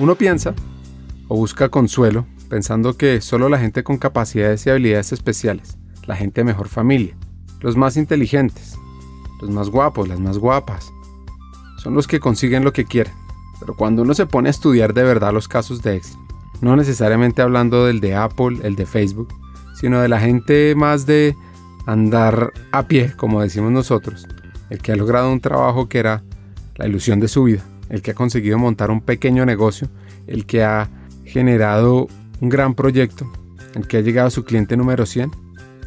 Uno piensa o busca consuelo pensando que solo la gente con capacidades y habilidades especiales, la gente de mejor familia, los más inteligentes, los más guapos, las más guapas, son los que consiguen lo que quieren. Pero cuando uno se pone a estudiar de verdad los casos de éxito, no necesariamente hablando del de Apple, el de Facebook, sino de la gente más de andar a pie, como decimos nosotros, el que ha logrado un trabajo que era la ilusión de su vida, el que ha conseguido montar un pequeño negocio, el que ha generado un gran proyecto, el que ha llegado a su cliente número 100,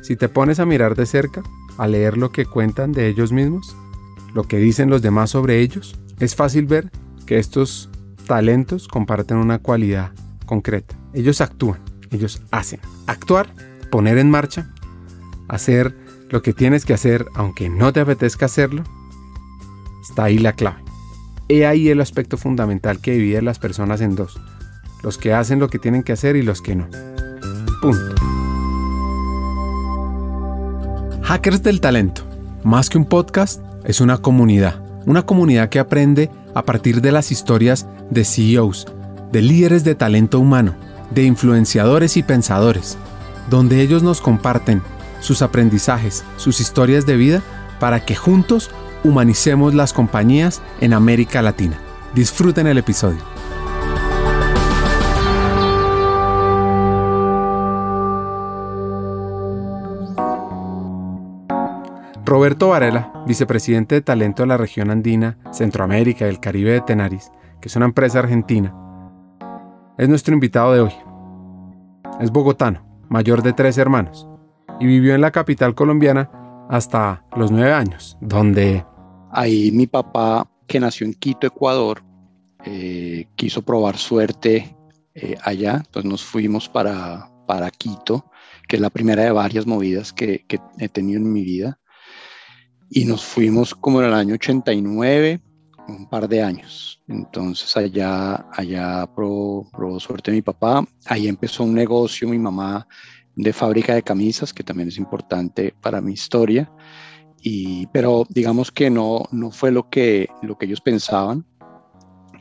si te pones a mirar de cerca, a leer lo que cuentan de ellos mismos, lo que dicen los demás sobre ellos, es fácil ver que estos talentos comparten una cualidad concreta. Ellos actúan, ellos hacen. Actuar, poner en marcha, hacer lo que tienes que hacer aunque no te apetezca hacerlo, está ahí la clave. He ahí el aspecto fundamental que divide a las personas en dos. Los que hacen lo que tienen que hacer y los que no. Punto. Hackers del Talento. Más que un podcast, es una comunidad. Una comunidad que aprende a partir de las historias de CEOs, de líderes de talento humano, de influenciadores y pensadores, donde ellos nos comparten sus aprendizajes, sus historias de vida, para que juntos humanicemos las compañías en América Latina. Disfruten el episodio. Roberto Varela, vicepresidente de talento de la región andina, Centroamérica y el Caribe de Tenaris, que es una empresa argentina, es nuestro invitado de hoy. Es bogotano, mayor de tres hermanos, y vivió en la capital colombiana hasta los nueve años, donde... Ahí mi papá, que nació en Quito, Ecuador, eh, quiso probar suerte eh, allá, entonces nos fuimos para, para Quito, que es la primera de varias movidas que, que he tenido en mi vida. Y nos fuimos como en el año 89, un par de años. Entonces allá, allá probó, suerte mi papá, ahí empezó un negocio mi mamá de fábrica de camisas, que también es importante para mi historia, y, pero digamos que no, no fue lo que, lo que ellos pensaban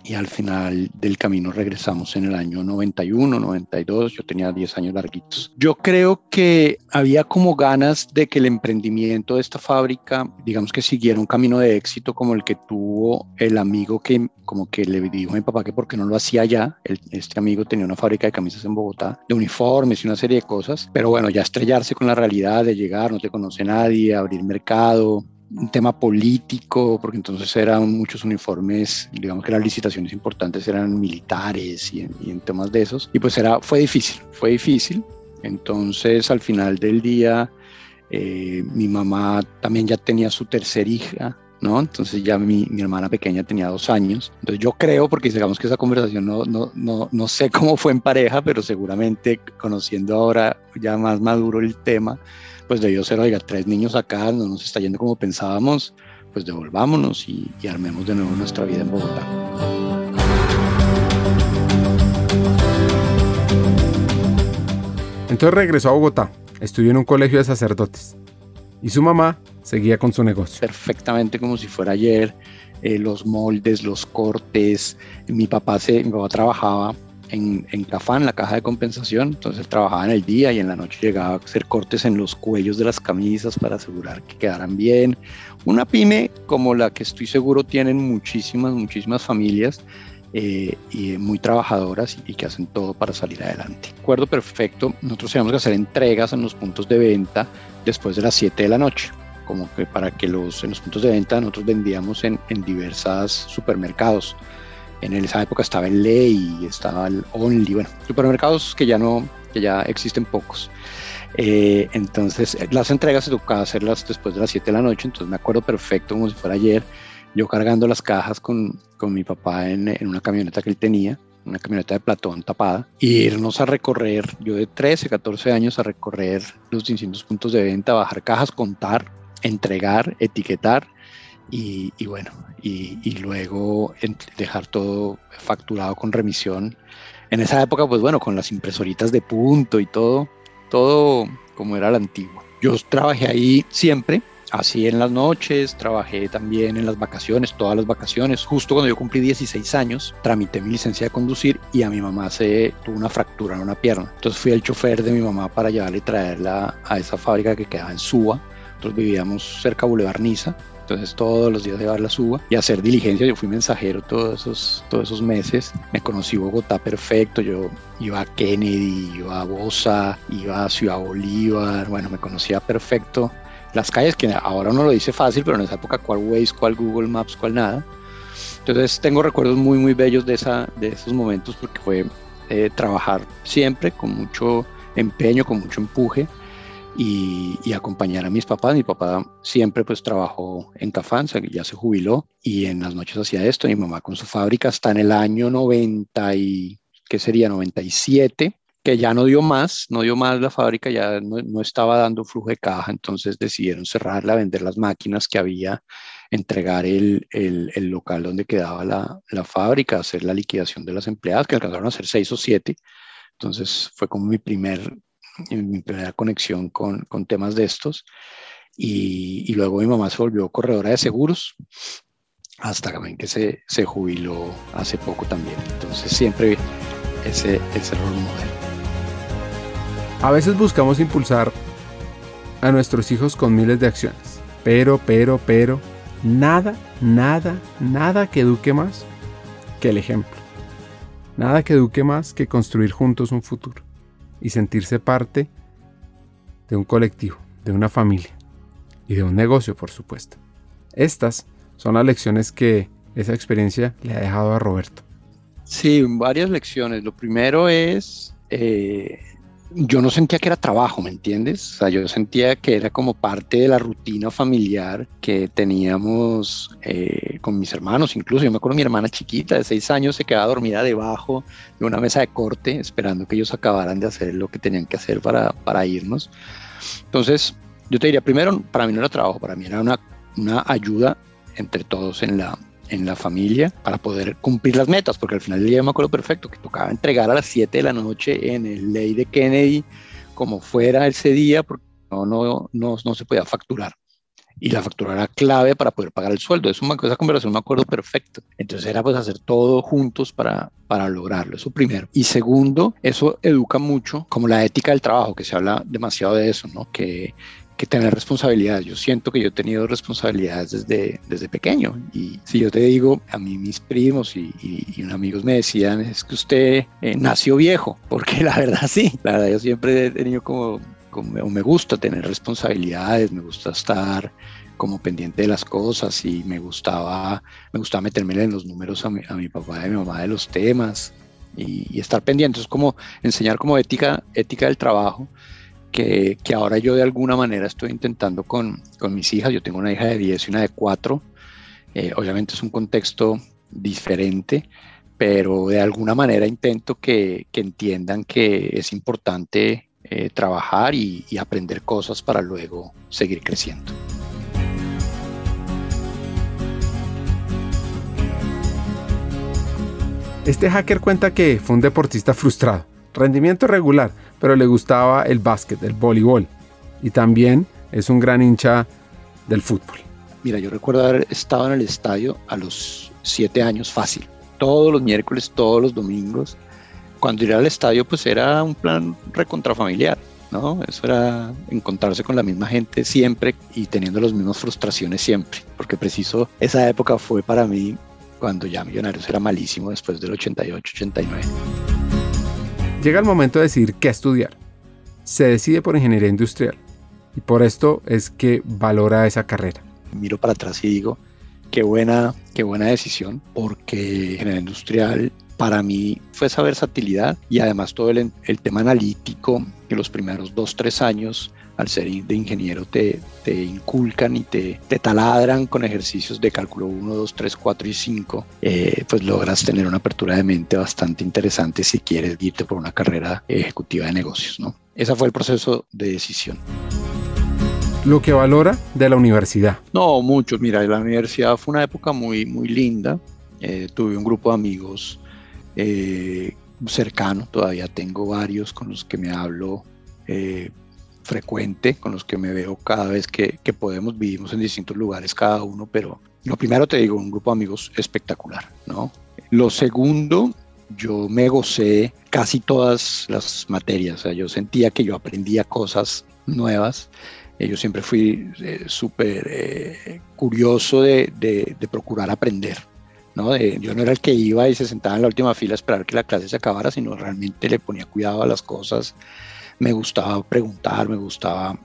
y al final del camino regresamos en el año 91, 92, yo tenía 10 años larguitos. Yo creo que había como ganas de que el emprendimiento de esta fábrica, digamos que siguiera un camino de éxito como el que tuvo el amigo que como que le dijo a mi papá que porque no lo hacía ya, este amigo tenía una fábrica de camisas en Bogotá, de uniformes y una serie de cosas, pero bueno, ya estrellarse con la realidad de llegar, no te conoce nadie, abrir mercado, un tema político, porque entonces eran muchos uniformes, digamos que las licitaciones importantes eran militares y en, temas de esos, y pues era, fue difícil, fue difícil. Entonces al final del día, eh, mi mamá también ya tenía su tercera hija, ¿no? Entonces ya mi, mi, hermana pequeña tenía dos años. Entonces yo creo, porque digamos que esa conversación no, no, no, no sé cómo fue en pareja, pero seguramente conociendo ahora ya más maduro el tema, pues debió ser, oiga, tres niños acá, no nos está yendo como pensábamos, pues devolvámonos y, armemos de nuevo nuestra vida en Bogotá. Entonces regresó a Bogotá, estudió en un colegio de sacerdotes y su mamá seguía con su negocio. Perfectamente como si fuera ayer, eh, los moldes, los cortes. Mi papá, se, mi papá trabajaba en, Cafán, la caja de compensación. Entonces trabajaba en el día y en la noche llegaba a hacer cortes en los cuellos de las camisas para asegurar que quedaran bien. Una pyme como la que estoy seguro tienen muchísimas, muchísimas familias eh, y muy trabajadoras y, que hacen todo para salir adelante. Acuerdo perfecto, nosotros teníamos que hacer entregas en los puntos de venta después de las 7 de la noche como que para que los, en los puntos de venta nosotros vendíamos en, en diversas supermercados en esa época estaba el Ley, estaba el Only, bueno, supermercados que ya no, que ya existen pocos. Eh, entonces, las entregas se tocaba hacerlas después de las 7 de la noche, entonces me acuerdo perfecto como si fuera ayer, yo cargando las cajas con, con mi papá en, en, una camioneta que él tenía, una camioneta de platón tapada, y irnos a recorrer, yo de 13, 14 años, a recorrer los distintos puntos de venta, bajar cajas, contar, entregar, etiquetar, y, bueno, y, luego dejar todo facturado con remisión. En esa época, pues bueno, con las impresoritas de punto y todo, todo como era la antigua. Yo trabajé ahí siempre, así en las noches, trabajé también en las vacaciones, todas las vacaciones. Justo cuando yo cumplí 16 años, tramité mi licencia de conducir y a mi mamá se tuvo una fractura en una pierna. Entonces fui el chofer de mi mamá para llevarle y traerla a esa fábrica que quedaba en Suba. Nosotros vivíamos cerca de Boulevard Niza entonces todos los días llevar la suba y hacer diligencia. Yo fui mensajero todos esos, todos esos meses. Me conocí Bogotá perfecto. Yo iba a Kennedy, iba a Bosa, iba a Ciudad Bolívar. Bueno, me conocía perfecto las calles, que ahora uno lo dice fácil, pero en esa época cuál Waze, cuál Google Maps, cuál nada. Entonces tengo recuerdos muy, muy bellos de, esa, de esos momentos porque fue eh, trabajar siempre con mucho empeño, con mucho empuje y, acompañar a mis papás. Mi papá siempre pues trabajó en Cafán, ya se jubiló y en las noches hacía esto. Mi mamá con su fábrica hasta en el año 90 y, ¿qué sería? 97 que ya no dio más, no dio más la fábrica, ya no, estaba dando flujo de caja, entonces decidieron cerrarla, vender las máquinas que había, entregar el, el, local donde quedaba la, la, fábrica, hacer la liquidación de las empleadas, que alcanzaron a ser seis o siete. Entonces fue como mi, primer, mi primera conexión con, con temas de estos. Y, luego mi mamá se volvió corredora de seguros hasta que se, se jubiló hace poco también. Entonces siempre ese, ese rol modelo. A veces buscamos impulsar a nuestros hijos con miles de acciones, pero, pero, pero, nada, nada, nada que eduque más que el ejemplo. Nada que eduque más que construir juntos un futuro y sentirse parte de un colectivo, de una familia y de un negocio, por supuesto. Estas son las lecciones que esa experiencia le ha dejado a Roberto. Sí, varias lecciones. Lo primero es eh, yo no sentía que era trabajo, ¿me entiendes? O sea, yo sentía que era como parte de la rutina familiar que teníamos eh, con mis hermanos. Incluso yo me acuerdo mi hermana chiquita de seis años se quedaba dormida debajo de una mesa de corte esperando que ellos acabaran de hacer lo que tenían que hacer para, para irnos. Entonces, yo te diría, primero, para mí no era trabajo, para mí era una, una ayuda entre todos en la, en la familia para poder cumplir las metas, porque al final del día me acuerdo perfecto que tocaba entregar a las 7 de la noche en el ley de Kennedy como fuera ese día, porque no, no, no, no se podía facturar. Y la factura era clave para poder pagar el sueldo. Es una, esa conversación me acuerdo perfecto. Entonces era pues hacer todo juntos para, para lograrlo. Eso primero. Y segundo, eso educa mucho como la ética del trabajo, que se habla demasiado de eso, ¿no? Que que tener responsabilidades. Yo siento que yo he tenido responsabilidades desde, desde pequeño. Y si yo te digo, a mí mis primos y, y, amigos me decían, es que usted eh, nació viejo, porque la verdad sí, la verdad yo siempre he tenido como, como, me gusta tener responsabilidades, me gusta estar como pendiente de las cosas y me gustaba, me gustaba meterme en los números a mi, a mi papá y a mi mamá de los temas y, y estar pendiente. Es como enseñar como ética, ética del trabajo que, ahora yo de alguna manera estoy intentando con, mis hijas. Yo tengo una hija de 10 y una de 4. Eh, obviamente es un contexto diferente, pero de alguna manera intento que, entiendan que es importante eh, trabajar y, y aprender cosas para luego seguir creciendo. Este hacker cuenta que fue un deportista frustrado, rendimiento regular, pero le gustaba el básquet, el voleibol. Y también es un gran hincha del fútbol. Mira, yo recuerdo haber estado en el estadio a los siete años fácil. Todos los miércoles, todos los domingos. Cuando ir al estadio, pues era un plan recontrafamiliar, ¿no? Eso era encontrarse con la misma gente siempre y teniendo las mismas frustraciones siempre. Porque preciso, esa época fue para mí cuando ya Millonarios era malísimo después del 88-89. Llega el momento de decidir qué estudiar. Se decide por ingeniería industrial y por esto es que valora esa carrera. Miro para atrás y digo, qué buena, qué buena decisión, porque ingeniería industrial para mí fue esa versatilidad y además todo el, tema analítico que los primeros dos, tres años al ser de ingeniero te, te inculcan y te, te, taladran con ejercicios de cálculo 1, 2, 3, 4 y 5, eh, pues logras tener una apertura de mente bastante interesante si quieres irte por una carrera ejecutiva de negocios. ¿no? Ese fue el proceso de decisión. Lo que valora de la universidad. No, mucho. Mira, la universidad fue una época muy, muy linda. Eh, tuve un grupo de amigos eh, cercano, todavía tengo varios con los que me hablo frecuente, con los que me veo cada vez que, que podemos, vivimos en distintos lugares cada uno, pero lo primero te digo, un grupo de amigos espectacular, ¿no? Lo segundo, yo me gocé casi todas las materias, yo sentía que yo aprendía cosas nuevas. Eh, yo siempre fui eh, súper eh, curioso de, de, de, procurar aprender. ¿no? yo no era el que iba y se sentaba en la última fila esperar que la clase se acabara, sino realmente le ponía cuidado a las cosas. Me gustaba preguntar, me gustaba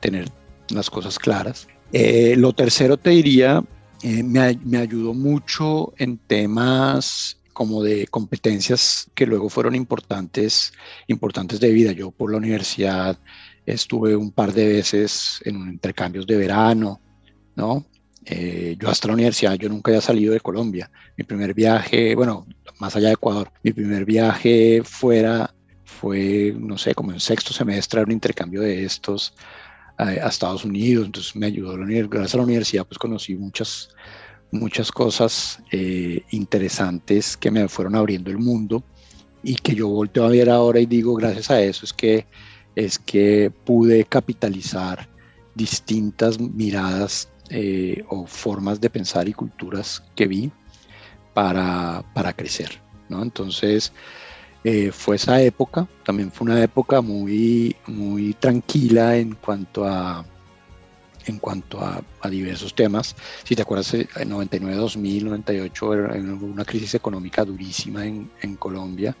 tener las cosas claras. lo tercero te diría, me, me ayudó mucho en temas como de competencias que luego fueron importantes, importantes de vida. Yo por la universidad estuve un par de veces en intercambios de verano, ¿no? Eh, yo hasta la universidad, yo nunca había salido de Colombia. Mi primer viaje, bueno, más allá de Ecuador, mi primer viaje fuera fue, no sé, como en sexto semestre, un intercambio de estos a, a Estados Unidos, entonces me ayudó la universidad. Gracias a la universidad, pues conocí muchas, muchas cosas eh, interesantes que me fueron abriendo el mundo y que yo volteo a ver ahora y digo, gracias a eso es que, es que pude capitalizar distintas miradas eh, o formas de pensar y culturas que vi para, para crecer. ¿no? Entonces, eh, fue esa época, también fue una época muy, muy tranquila en cuanto a en cuanto a, diversos temas. Si te acuerdas, eh, en 99, 2000, 98 era una crisis económica durísima en, en Colombia.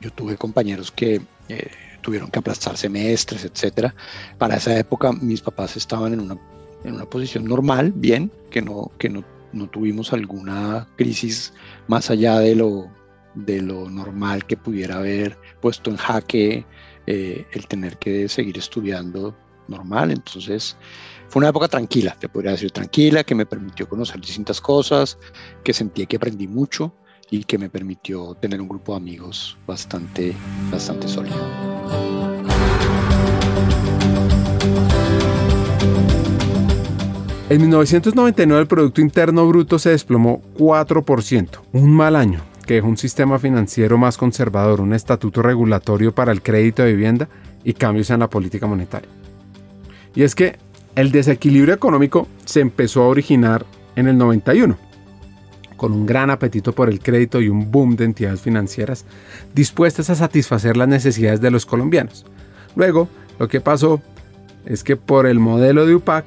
Yo tuve compañeros que eh, tuvieron que aplastar semestres, etcétera. Para esa época mis papás estaban en una, en una posición normal, bien, que no, que no, no tuvimos alguna crisis más allá de lo, de lo normal que pudiera haber puesto en jaque eh, el tener que seguir estudiando normal. Entonces, fue una época tranquila, te podría decir tranquila, que me permitió conocer distintas cosas, que sentí que aprendí mucho y que me permitió tener un grupo de amigos bastante, bastante sólido. En 1999 el Producto Interno Bruto se desplomó 4%, un mal año que dejó un sistema financiero más conservador, un estatuto regulatorio para el crédito de vivienda y cambios en la política monetaria. Y es que el desequilibrio económico se empezó a originar en el 91, con un gran apetito por el crédito y un boom de entidades financieras dispuestas a satisfacer las necesidades de los colombianos. Luego, lo que pasó es que por el modelo de UPAC,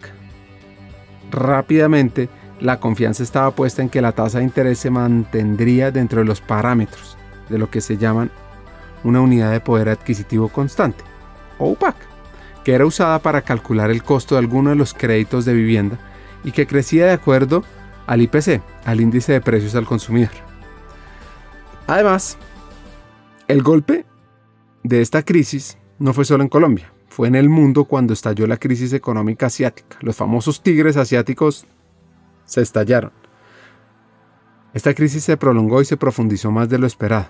rápidamente la confianza estaba puesta en que la tasa de interés se mantendría dentro de los parámetros de lo que se llaman una unidad de poder adquisitivo constante, o UPAC que era usada para calcular el costo de alguno de los créditos de vivienda y que crecía de acuerdo al IPC, al índice de precios al consumidor. Además, el golpe de esta crisis no fue solo en Colombia, fue en el mundo cuando estalló la crisis económica asiática. Los famosos tigres asiáticos se estallaron. Esta crisis se prolongó y se profundizó más de lo esperado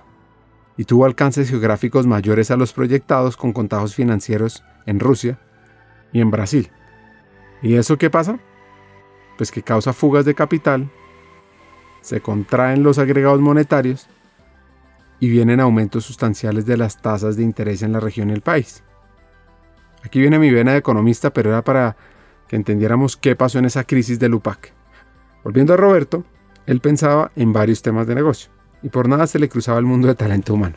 y tuvo alcances geográficos mayores a los proyectados con contagios financieros en Rusia y en Brasil. ¿Y eso qué pasa? Pues que causa fugas de capital, se contraen los agregados monetarios y vienen aumentos sustanciales de las tasas de interés en la región y el país. Aquí viene mi vena de economista, pero era para que entendiéramos qué pasó en esa crisis del UPAC. Volviendo a Roberto, él pensaba en varios temas de negocio y por nada se le cruzaba el mundo de talento humano.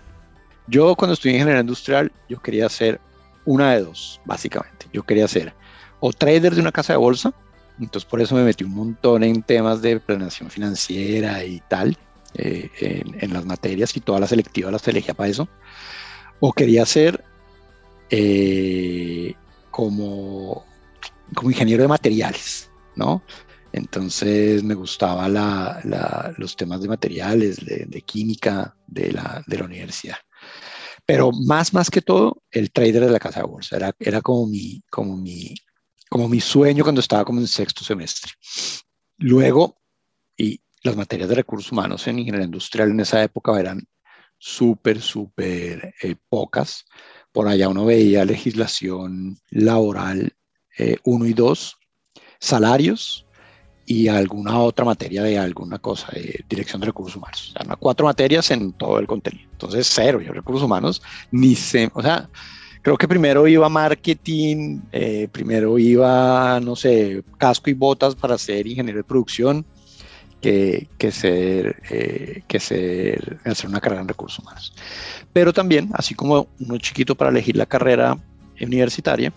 Yo cuando estudié ingeniería industrial, yo quería ser una de dos, básicamente. Yo quería ser o trader de una casa de bolsa, entonces por eso me metí un montón en temas de planeación financiera y tal, eh, en, las materias y todas las selectivas las elegía para eso. O quería ser eh, como, como ingeniero de materiales, ¿no? Entonces me gustaba los temas de materiales, de, química de la, universidad. Pero más, más que todo, el trader de la casa de bolsa era, era como, mi, como, mi, como mi sueño cuando estaba como en sexto semestre. Luego, y las materias de recursos humanos en ingeniería industrial en esa época eran súper, súper eh, pocas. Por allá uno veía legislación laboral 1 eh, y 2, salarios, y alguna otra materia de alguna cosa, de dirección de recursos humanos. O sea, cuatro materias en todo el contenido. Entonces, cero. Yo recursos humanos ni sé, o sea, creo que primero iba marketing, eh, primero iba, no sé, casco y botas para ser ingeniero de producción, que, que ser, eh, que ser, hacer una carrera en recursos humanos. Pero también, así como uno es chiquito para elegir la carrera universitaria,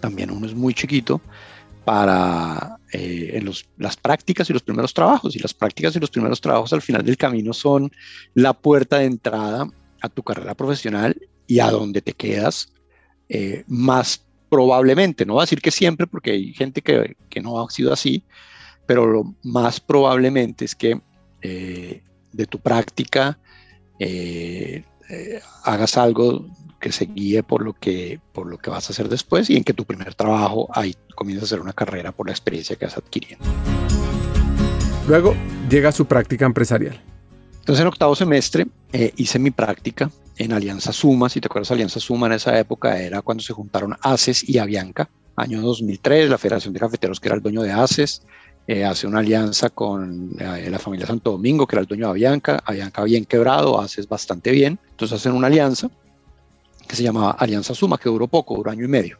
también uno es muy chiquito para eh, en las prácticas y los primeros trabajos. Y las prácticas y los primeros trabajos al final del camino son la puerta de entrada a tu carrera profesional y a donde te quedas eh, más probablemente. No voy a decir que siempre, porque hay gente que, que, no ha sido así, pero lo más probablemente es que eh, de tu práctica hagas algo que se guíe por lo que, por lo que vas a hacer después y en que tu primer trabajo ahí comienzas a hacer una carrera por la experiencia que vas adquiriendo. Luego llega su práctica empresarial. Entonces en octavo semestre eh, hice mi práctica en Alianza Suma, si te acuerdas Alianza Suma en esa época era cuando se juntaron ACES y Avianca, año 2003, la Federación de Cafeteros que era el dueño de ACES, eh, hace una alianza con eh, la familia Santo Domingo, que era el dueño de Avianca, Avianca bien quebrado, ACES bastante bien, entonces hacen una alianza que se llamaba Alianza Suma, que duró poco, duró año y medio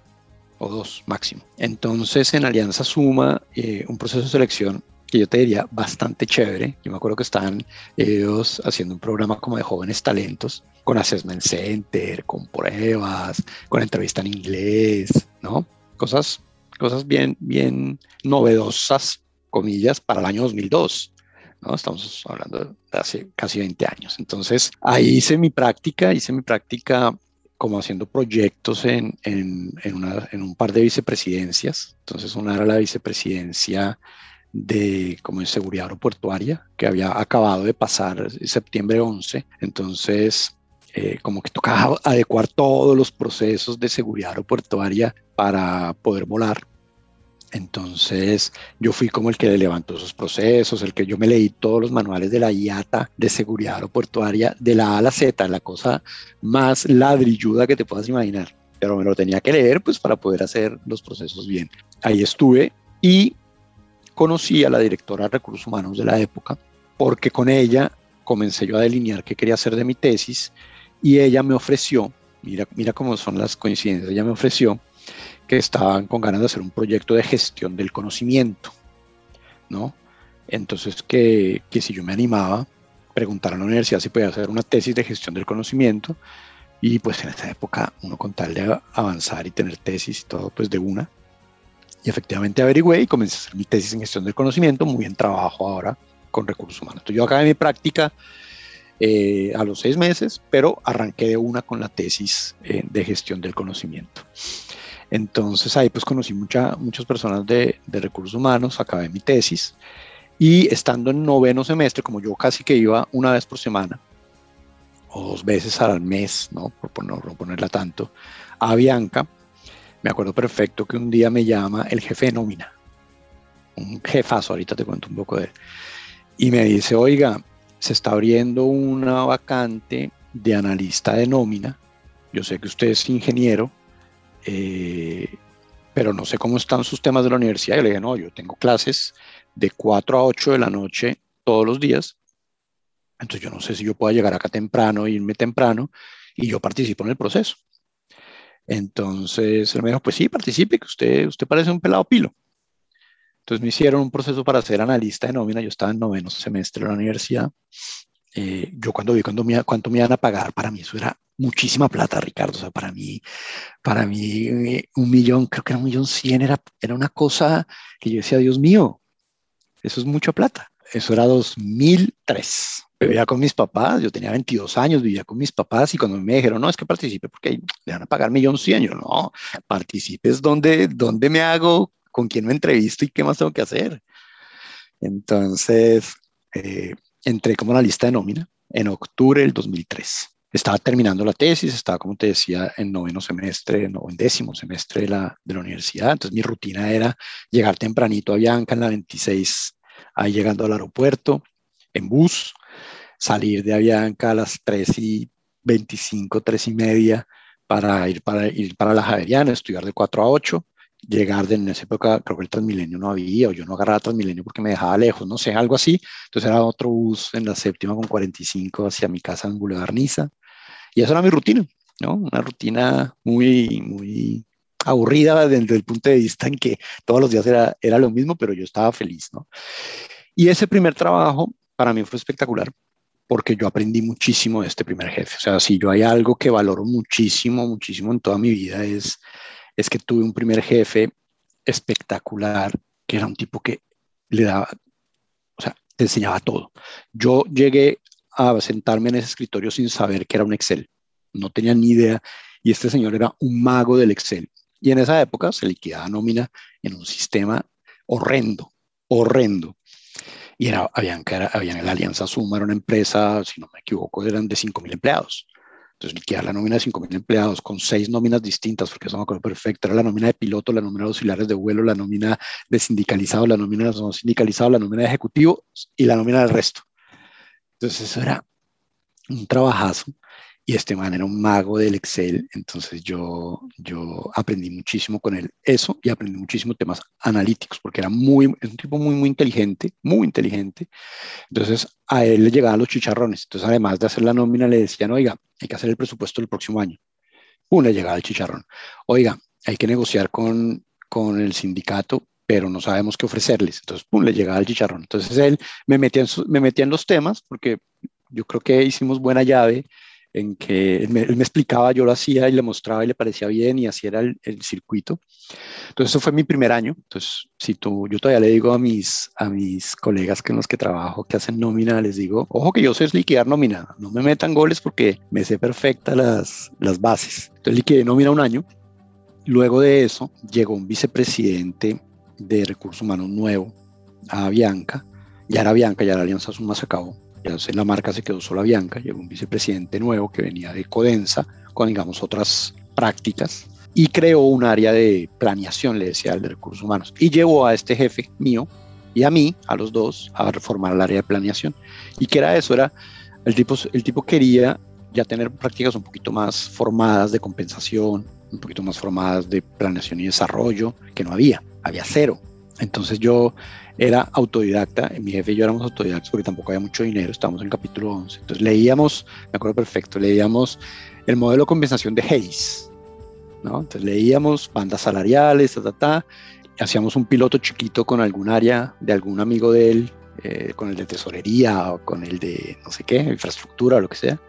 o dos máximo. Entonces en Alianza Suma, eh, un proceso de selección que yo te diría bastante chévere. Yo me acuerdo que estaban ellos haciendo un programa como de jóvenes talentos, con assessment center, con pruebas, con entrevista en inglés, ¿no? Cosas, cosas bien, bien novedosas, comillas, para el año 2002. ¿no? Estamos hablando de hace casi 20 años. Entonces, ahí hice mi práctica, hice mi práctica como haciendo proyectos en, en, un par de vicepresidencias. Entonces, una era la vicepresidencia de como en seguridad aeroportuaria, que había acabado de pasar septiembre 11. Entonces, eh, como que tocaba adecuar todos los procesos de seguridad aeroportuaria para poder volar. Entonces yo fui como el que levantó esos procesos, el que yo me leí todos los manuales de la IATA de seguridad aeroportuaria de la A a la Z, la cosa más ladrilluda que te puedas imaginar. Pero me lo tenía que leer pues para poder hacer los procesos bien. Ahí estuve y conocí a la directora de recursos humanos de la época porque con ella comencé yo a delinear qué quería hacer de mi tesis y ella me ofreció, mira, mira cómo son las coincidencias, ella me ofreció que estaban con ganas de hacer un proyecto de gestión del conocimiento, ¿no? Entonces, que, que si yo me animaba, preguntar a la universidad si podía hacer una tesis de gestión del conocimiento, y pues en esta época, uno con tal de avanzar y tener tesis y todo, pues de una. Y efectivamente averigüé y comencé a hacer mi tesis en gestión del conocimiento, muy bien trabajo ahora con recursos humanos. Entonces yo acabé mi práctica eh, a los seis meses, pero arranqué de una con la tesis eh, de gestión del conocimiento. Entonces ahí pues conocí mucha, muchas personas de, de recursos humanos, acabé mi tesis y estando en noveno semestre, como yo casi que iba una vez por semana o dos veces al mes, ¿no? por no, ponerla tanto, a Bianca, me acuerdo perfecto que un día me llama el jefe de nómina, un jefazo, ahorita te cuento un poco de él, y me dice, oiga, se está abriendo una vacante de analista de nómina, yo sé que usted es ingeniero, eh, pero no sé cómo están sus temas de la universidad. Yo le dije, no, yo tengo clases de 4 a 8 de la noche todos los días. Entonces yo no sé si yo puedo llegar acá temprano, irme temprano y yo participo en el proceso. Entonces él me dijo, pues sí, participe, que usted, usted parece un pelado pilo. Entonces me hicieron un proceso para ser analista de nómina. Yo estaba en noveno semestre de la universidad. Eh, yo cuando vi cuando me, cuánto me iban a pagar, para mí eso era muchísima plata, Ricardo. O sea, para mí, para mí eh, un millón, creo que era un millón cien, era, era una cosa que yo decía, Dios mío, eso es mucha plata. Eso era 2003. Vivía con mis papás, yo tenía 22 años, vivía con mis papás y cuando me dijeron, no, es que participe porque le van a pagar millón cien, yo no, participes donde, donde me hago, con quién me entrevisto y qué más tengo que hacer. Entonces, eh, entré como la lista de nómina en octubre del 2003 estaba terminando la tesis, estaba, como te decía, en noveno semestre, no, en décimo semestre de la, de la universidad. Entonces mi rutina era llegar tempranito a Bianca en la 26, ahí llegando al aeropuerto, en bus, salir de Avianca a las 3 y 25, 3 y media para ir para, ir para la Javeriana, estudiar de 4 a 8, llegar de, en esa época, creo que el Transmilenio no había, o yo no agarraba Transmilenio porque me dejaba lejos, no sé, algo así. Entonces era otro bus en la séptima con 45 hacia mi casa en Boulevard Niza. Y esa era mi rutina. ¿no? Una rutina muy, muy aburrida desde el punto de vista en que todos los días era, era lo mismo, pero yo estaba feliz, ¿no? Y ese primer trabajo para mí fue espectacular porque yo aprendí muchísimo de este primer jefe. O sea, si yo hay algo que valoro muchísimo, muchísimo en toda mi vida es, es que tuve un primer jefe espectacular, que era un tipo que le daba, o sea, te enseñaba todo. Yo llegué a sentarme en ese escritorio sin saber que era un Excel. No tenía ni idea. Y este señor era un mago del Excel. Y en esa época se liquidaba nómina en un sistema horrendo, horrendo. Y era, habían, en la Alianza Suma, era una empresa, si no me equivoco, eran de 5.000 empleados. Entonces, liquidar la nómina de 5.000 empleados con seis nóminas distintas, porque eso me acuerdo perfecto, era la nómina de piloto, la nómina de auxiliares de vuelo, la nómina de sindicalizado, la nómina de no sindicalizado, la nómina de ejecutivo y la nómina del resto. Entonces, eso era un trabajazo y este man era un mago del Excel, entonces yo, yo aprendí muchísimo con él eso y aprendí muchísimo temas analíticos, porque era muy, es un tipo muy, muy inteligente, muy inteligente. Entonces a él le llegaban los chicharrones, entonces además de hacer la nómina le decían, oiga, hay que hacer el presupuesto del próximo año. Le llegaba el chicharrón. Oiga, hay que negociar con, con el sindicato pero no sabemos qué ofrecerles. Entonces, pum, le llegaba el chicharrón. Entonces él me metía en, me metía en los temas porque yo creo que hicimos buena llave en que él me, explicaba, yo lo hacía y le mostraba y le parecía bien y así era el, circuito. Entonces, eso fue mi primer año. Entonces, si tú, yo todavía le digo a mis, a mis colegas en los que trabajo, que hacen nómina, les digo, ojo que yo sé liquidar nómina, no me metan goles porque me sé perfecta las, las bases. Entonces, liquidé nómina un año. Luego de eso, llegó un vicepresidente de recursos humanos nuevo a Bianca. Ya era Bianca, ya la Alianza Suma se acabó en la marca se quedó sola Bianca, llegó un vicepresidente nuevo que venía de Codensa, con digamos otras prácticas, y creó un área de planeación, le decía, de recursos humanos, y llevó a este jefe mío y a mí, a los dos, a reformar el área de planeación. ¿Y qué era eso? Era, el tipo, el tipo quería ya tener prácticas un poquito más formadas de compensación, un poquito más formadas de planeación y desarrollo, que no había, había cero. Entonces yo era autodidacta, mi jefe y yo éramos autodidactas porque tampoco había mucho dinero, estábamos en capítulo 11. Entonces leíamos, me acuerdo perfecto, leíamos el modelo de compensación de Hayes, ¿no? Entonces leíamos bandas salariales, ta, ta, ta, hacíamos un piloto chiquito con algún área de algún amigo de él, eh, con el de tesorería o con el de no sé qué, infraestructura o lo que sea,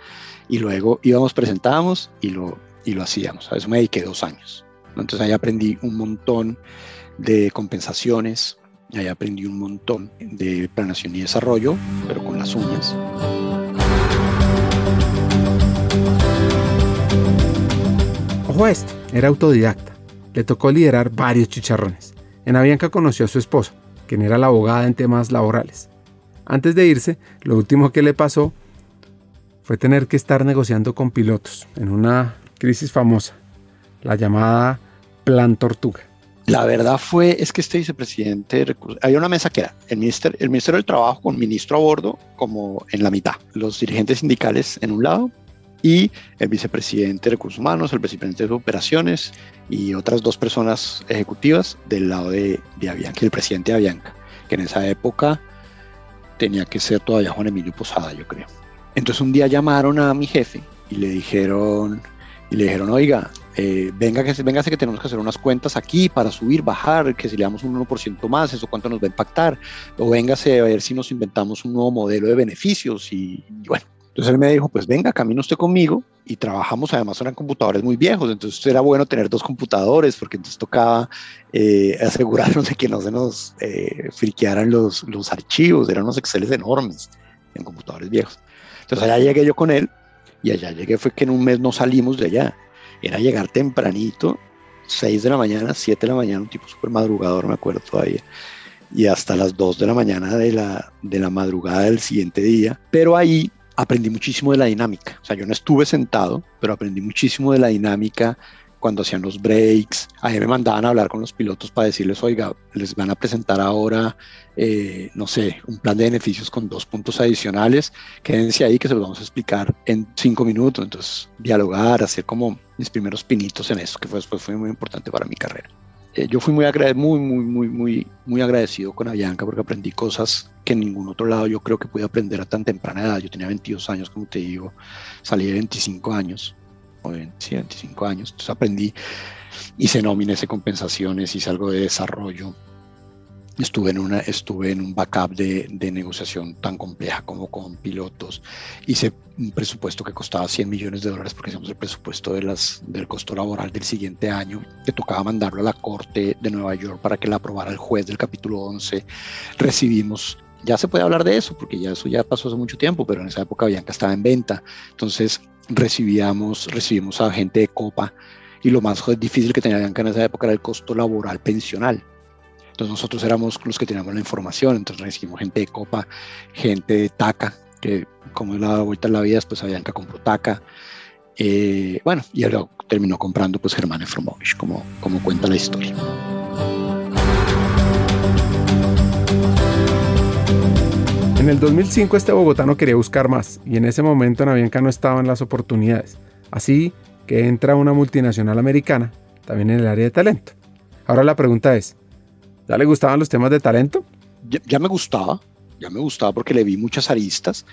y luego íbamos, presentábamos y lo, y lo hacíamos. A eso me dediqué dos años. Entonces ahí aprendí un montón de compensaciones, Ahí aprendí un montón de planeación y desarrollo, pero con las uñas. Ojo a esto, era autodidacta. Le tocó liderar varios chicharrones. En Avianca conoció a su esposa, quien era la abogada en temas laborales. Antes de irse, lo último que le pasó fue tener que estar negociando con pilotos en una crisis famosa, la llamada Plan Tortuga. La verdad fue, es que este vicepresidente, había una mesa que era el ministerio, el ministerio del Trabajo con ministro a bordo como en la mitad, los dirigentes sindicales en un lado y el vicepresidente de Recursos Humanos, el vicepresidente de Operaciones y otras dos personas ejecutivas del lado de, de Avianca, el presidente de Avianca, que en esa época tenía que ser todavía Juan Emilio Posada, yo creo. Entonces un día llamaron a mi jefe y le dijeron, y le dijeron, oiga, eh, venga, que, venga que tenemos que hacer unas cuentas aquí para subir, bajar, que si le damos un 1% más, eso cuánto nos va a impactar, o véngase a ver si nos inventamos un nuevo modelo de beneficios y, bueno. Entonces él me dijo, pues venga, camine usted conmigo y trabajamos, además eran computadores muy viejos, entonces era bueno tener dos computadores porque entonces tocaba eh, asegurarnos de que no se nos eh, friquearan los, los archivos, eran unos Exceles enormes en computadores viejos. Entonces allá llegué yo con él y allá llegué fue que en un mes no salimos de allá era llegar tempranito, 6 de la mañana, 7 de la mañana, un tipo súper madrugador, me acuerdo todavía, y hasta las 2 de la mañana de la, de la madrugada del siguiente día. Pero ahí aprendí muchísimo de la dinámica. O sea, yo no estuve sentado, pero aprendí muchísimo de la dinámica cuando hacían los breaks. A mí me mandaban a hablar con los pilotos para decirles, oiga, les van a presentar ahora, eh, no sé, un plan de beneficios con dos puntos adicionales. Quédense ahí que se los vamos a explicar en cinco minutos. Entonces, dialogar, hacer como mis primeros pinitos en eso, que fue, después fue muy importante para mi carrera. Eh, yo fui muy, muy, muy, muy, muy, muy agradecido con Avianca porque aprendí cosas que en ningún otro lado yo creo que pude aprender a tan temprana edad. Yo tenía 22 años, como te digo, salí de 25 años 25 años. Entonces aprendí, hice nóminas, hice compensaciones, hice algo de desarrollo. Estuve en, una, estuve en un backup de, de, negociación tan compleja como con pilotos. Hice un presupuesto que costaba 100 millones de dólares porque hicimos el presupuesto de las, del costo laboral del siguiente año, que tocaba mandarlo a la Corte de Nueva York para que la aprobara el juez del capítulo 11. Recibimos ya se puede hablar de eso, porque ya eso ya pasó hace mucho tiempo, pero en esa época Bianca estaba en venta. Entonces recibíamos, recibimos a gente de Copa y lo más difícil que tenía Bianca en esa época era el costo laboral pensional. Entonces nosotros éramos los que teníamos la información, entonces recibimos gente de Copa, gente de TACA, que como es la vuelta en la vida, después Bianca compró TACA. Eh, bueno, y luego terminó comprando pues Germán Efromovich, como, como cuenta la historia. En el 2005 este bogotano quería buscar más y en ese momento en Avianca no estaban las oportunidades. Así que entra una multinacional americana, también en el área de talento. Ahora la pregunta es, ¿ya le gustaban los temas de talento? Ya, me gustaba, ya me gustaba porque le vi muchas aristas,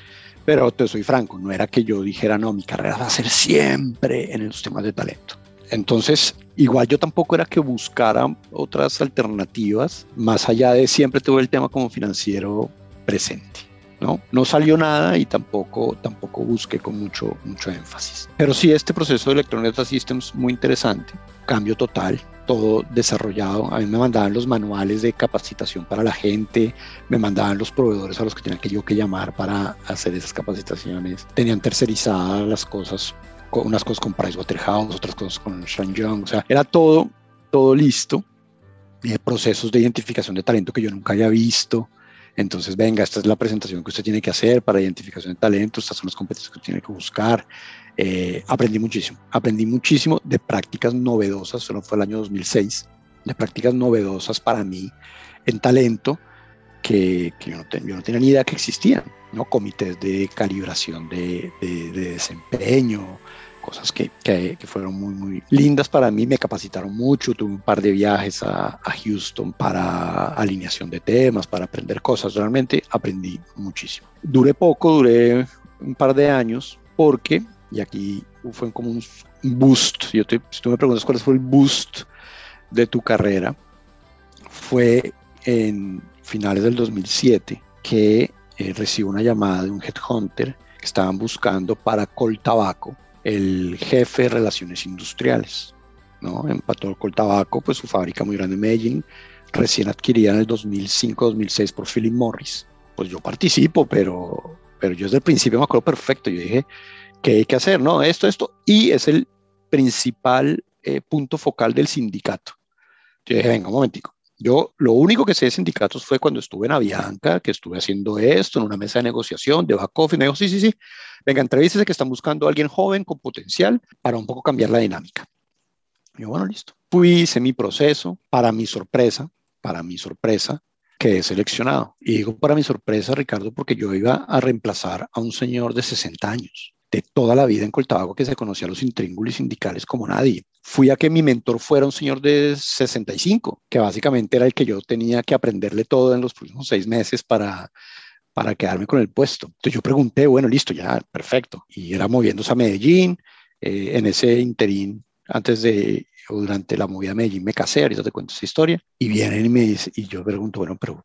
pero te soy franco, no era que yo dijera, no, mi carrera va a ser siempre en los temas de talento. Entonces, igual yo tampoco era que buscara otras alternativas, más allá de siempre tuve el tema como financiero presente. ¿no? No salió nada y tampoco, tampoco busqué con mucho, mucho énfasis. Pero sí, este proceso de Electronic Data Systems muy interesante, cambio total, todo desarrollado. A mí me mandaban los manuales de capacitación para la gente, me mandaban los proveedores a los que tenía que yo que llamar para hacer esas capacitaciones. Tenían tercerizadas las cosas, unas cosas con Pricewaterhouse, otras cosas con Sean Young, o sea, era todo, todo listo. Eh, procesos de identificación de talento que yo nunca había visto, entonces, venga, esta es la presentación que usted tiene que hacer para identificación de talentos, estas son las competencias que tiene que buscar. Eh, aprendí muchísimo, aprendí muchísimo de prácticas novedosas, solo fue el año 2006, de prácticas novedosas para mí en talento que, yo, no tenía ni idea que existían, ¿no? Comités de calibración de, de desempeño, cosas que, que, fueron muy, muy lindas para mí, me capacitaron mucho, tuve un par de viajes a, Houston para alineación de temas, para aprender cosas, realmente aprendí muchísimo. Duré poco, duré un par de años, porque, y aquí fue como un boost, yo te, si tú me preguntas cuál fue el boost de tu carrera, fue en finales del 2007 que eh, una llamada de un headhunter que estaban buscando para Coltabaco el jefe de relaciones industriales. ¿no? Empató con tabaco, pues su fábrica muy grande en Medellín, recién adquirida en el 2005-2006 por Philip Morris. Pues yo participo, pero, pero yo desde el principio me acuerdo perfecto. Yo dije, ¿qué hay que hacer? No, esto, esto. Y es el principal eh, punto focal del sindicato. Yo dije, venga, un momentico. Yo lo único que sé de sindicatos fue cuando estuve en Avianca, que estuve haciendo esto en una mesa de negociación de back office. Me dijo, sí, sí, sí, venga, entrevístese que están buscando a alguien joven con potencial para un poco cambiar la dinámica. Y yo, bueno, listo. Fui, hice mi proceso, para mi sorpresa, para mi sorpresa, quedé seleccionado. Y digo para mi sorpresa, Ricardo, porque yo iba a reemplazar a un señor de 60 años de toda la vida en Coltabago que se conocía a los intríngulis sindicales como nadie. Fui a que mi mentor fuera un señor de 65, que básicamente era el que yo tenía que aprenderle todo en los próximos seis meses para, para quedarme con el puesto. Entonces yo pregunté, bueno, listo, ya, perfecto. Y era moviéndose a Medellín, eh, en ese interín, antes de o durante la movida a Medellín me casé, ahorita te cuento esa historia, y vienen y me dice, y yo pregunto, bueno, pero,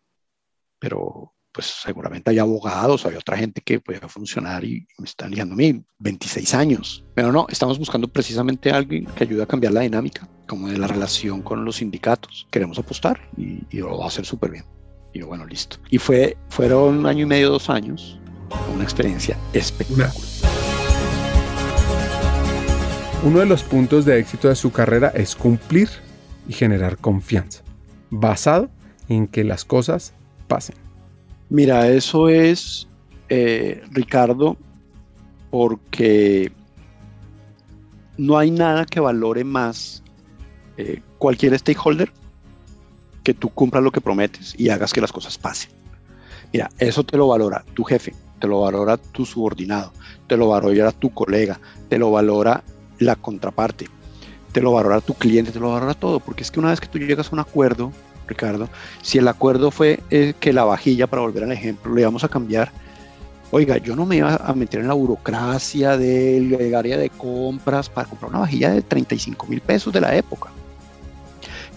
pero pues seguramente hay abogados, hay otra gente que pueda funcionar y me están liando a mí 26 años. Pero no, estamos buscando precisamente a alguien que ayude a cambiar la dinámica, como de la relación con los sindicatos. Queremos apostar y, lo va a hacer súper bien. Y yo, bueno, listo. Y fue, fueron un año y medio, dos años, una experiencia espectacular. Uno de los puntos de éxito de su carrera es cumplir y generar confianza, basado en que las cosas pasen. Mira, eso es, eh, Ricardo, porque no hay nada que valore más eh, cualquier stakeholder que tú cumplas lo que prometes y hagas que las cosas pasen. Mira, eso te lo valora tu jefe, te lo valora tu subordinado, te lo valora tu colega, te lo valora la contraparte, te lo valora tu cliente, te lo valora todo, porque es que una vez que tú llegas a un acuerdo, Ricardo, si el acuerdo fue eh, que la vajilla, para volver al ejemplo, le íbamos a cambiar Oiga, yo no me iba a meter en la burocracia del área de compras para comprar una vajilla de 35 mil pesos de la época.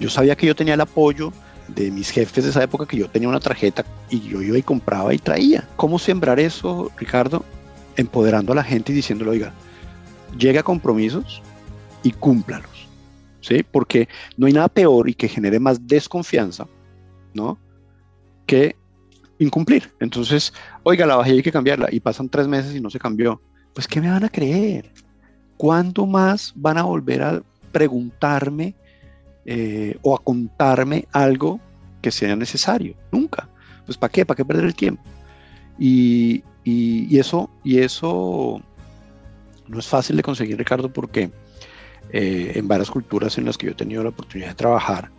Yo sabía que yo tenía el apoyo de mis jefes de esa época, que yo tenía una tarjeta y yo iba y compraba y traía. ¿Cómo sembrar eso, Ricardo? Empoderando a la gente y diciéndole, oiga, llegue a compromisos y cúmplalos. ¿Sí? Porque no hay nada peor y que genere más desconfianza, ¿no? Que incumplir. Entonces, oiga, la vajilla hay que cambiarla y pasan tres meses y no se cambió. Pues, ¿qué me van a creer? ¿Cuándo más van a volver a preguntarme eh, o a contarme algo que sea necesario? Nunca. Pues, ¿para qué? ¿Para qué perder el tiempo? Y, eso, y eso no es fácil de conseguir, Ricardo, porque eh, en varias culturas en las que yo he tenido la oportunidad de trabajar,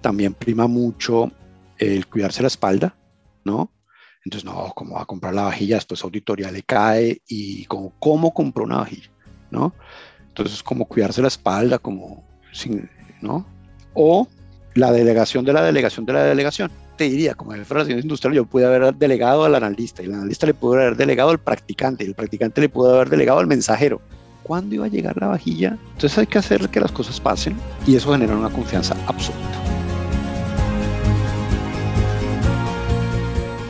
también prima mucho el cuidarse la espalda, ¿no? Entonces, no, ¿cómo va a comprar la vajilla? Después auditoría le cae y como, ¿cómo compró una vajilla? ¿No? Entonces, como cuidarse la espalda, como, ¿no? O la delegación de la delegación de la delegación. Te diría, como jefe de relaciones industriales, yo pude haber delegado al analista y el analista le pudo haber delegado al practicante y el practicante le pudo haber delegado al mensajero. ¿Cuándo iba a llegar la vajilla? Entonces hay que hacer que las cosas pasen y eso genera una confianza absoluta.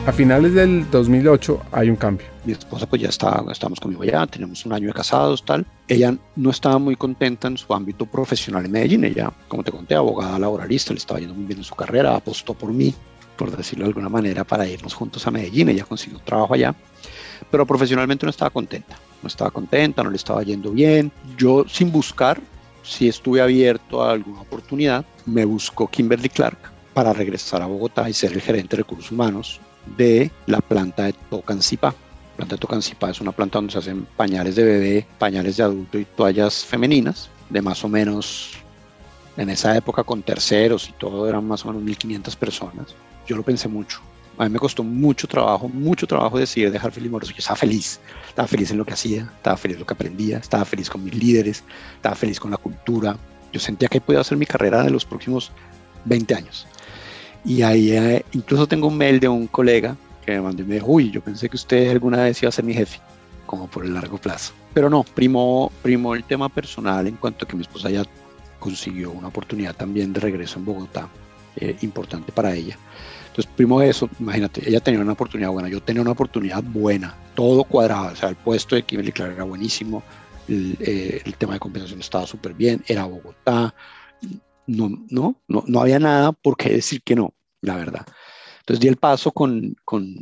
A finales del 2008 hay un cambio. Mi esposa pues ya está, estamos conmigo ya, tenemos un año de casados, tal. Ella no estaba muy contenta en su ámbito profesional en Medellín. Ella, como te conté, abogada laboralista, le estaba yendo muy bien en su carrera, apostó por mí, por decirlo de alguna manera, para irnos juntos a Medellín. Ella consiguió trabajo allá, pero profesionalmente no estaba contenta. No estaba contenta, no le estaba yendo bien. Yo, sin buscar, si estuve abierto a alguna oportunidad, me buscó Kimberly Clark para regresar a Bogotá y ser el gerente de recursos humanos de la planta de Tocancipá. La planta de Tocancipá es una planta donde se hacen pañales de bebé, pañales de adulto y toallas femeninas, de más o menos, en esa época con terceros y todo, eran más o menos 1.500 personas. Yo lo pensé mucho. A mí me costó mucho trabajo, mucho trabajo decidir dejar Feliz Moroso. Yo estaba feliz, estaba feliz en lo que hacía, estaba feliz en lo que aprendía, estaba feliz con mis líderes, estaba feliz con la cultura. Yo sentía que podía hacer mi carrera en los próximos 20 años. Y ahí eh, incluso tengo un mail de un colega que me mandó y me dijo, uy, yo pensé que usted alguna vez iba a ser mi jefe, como por el largo plazo. Pero no, primo, primo el tema personal en cuanto a que mi esposa ya consiguió una oportunidad también de regreso en Bogotá, eh, importante para ella. Entonces, primo eso, imagínate, ella tenía una oportunidad buena, yo tenía una oportunidad buena, todo cuadrado, o sea, el puesto de Kimberly Clark era buenísimo, el, eh, tema de compensación estaba súper bien, era Bogotá, no, no, no, no había nada por qué decir que no, la verdad. Entonces di el paso con, con,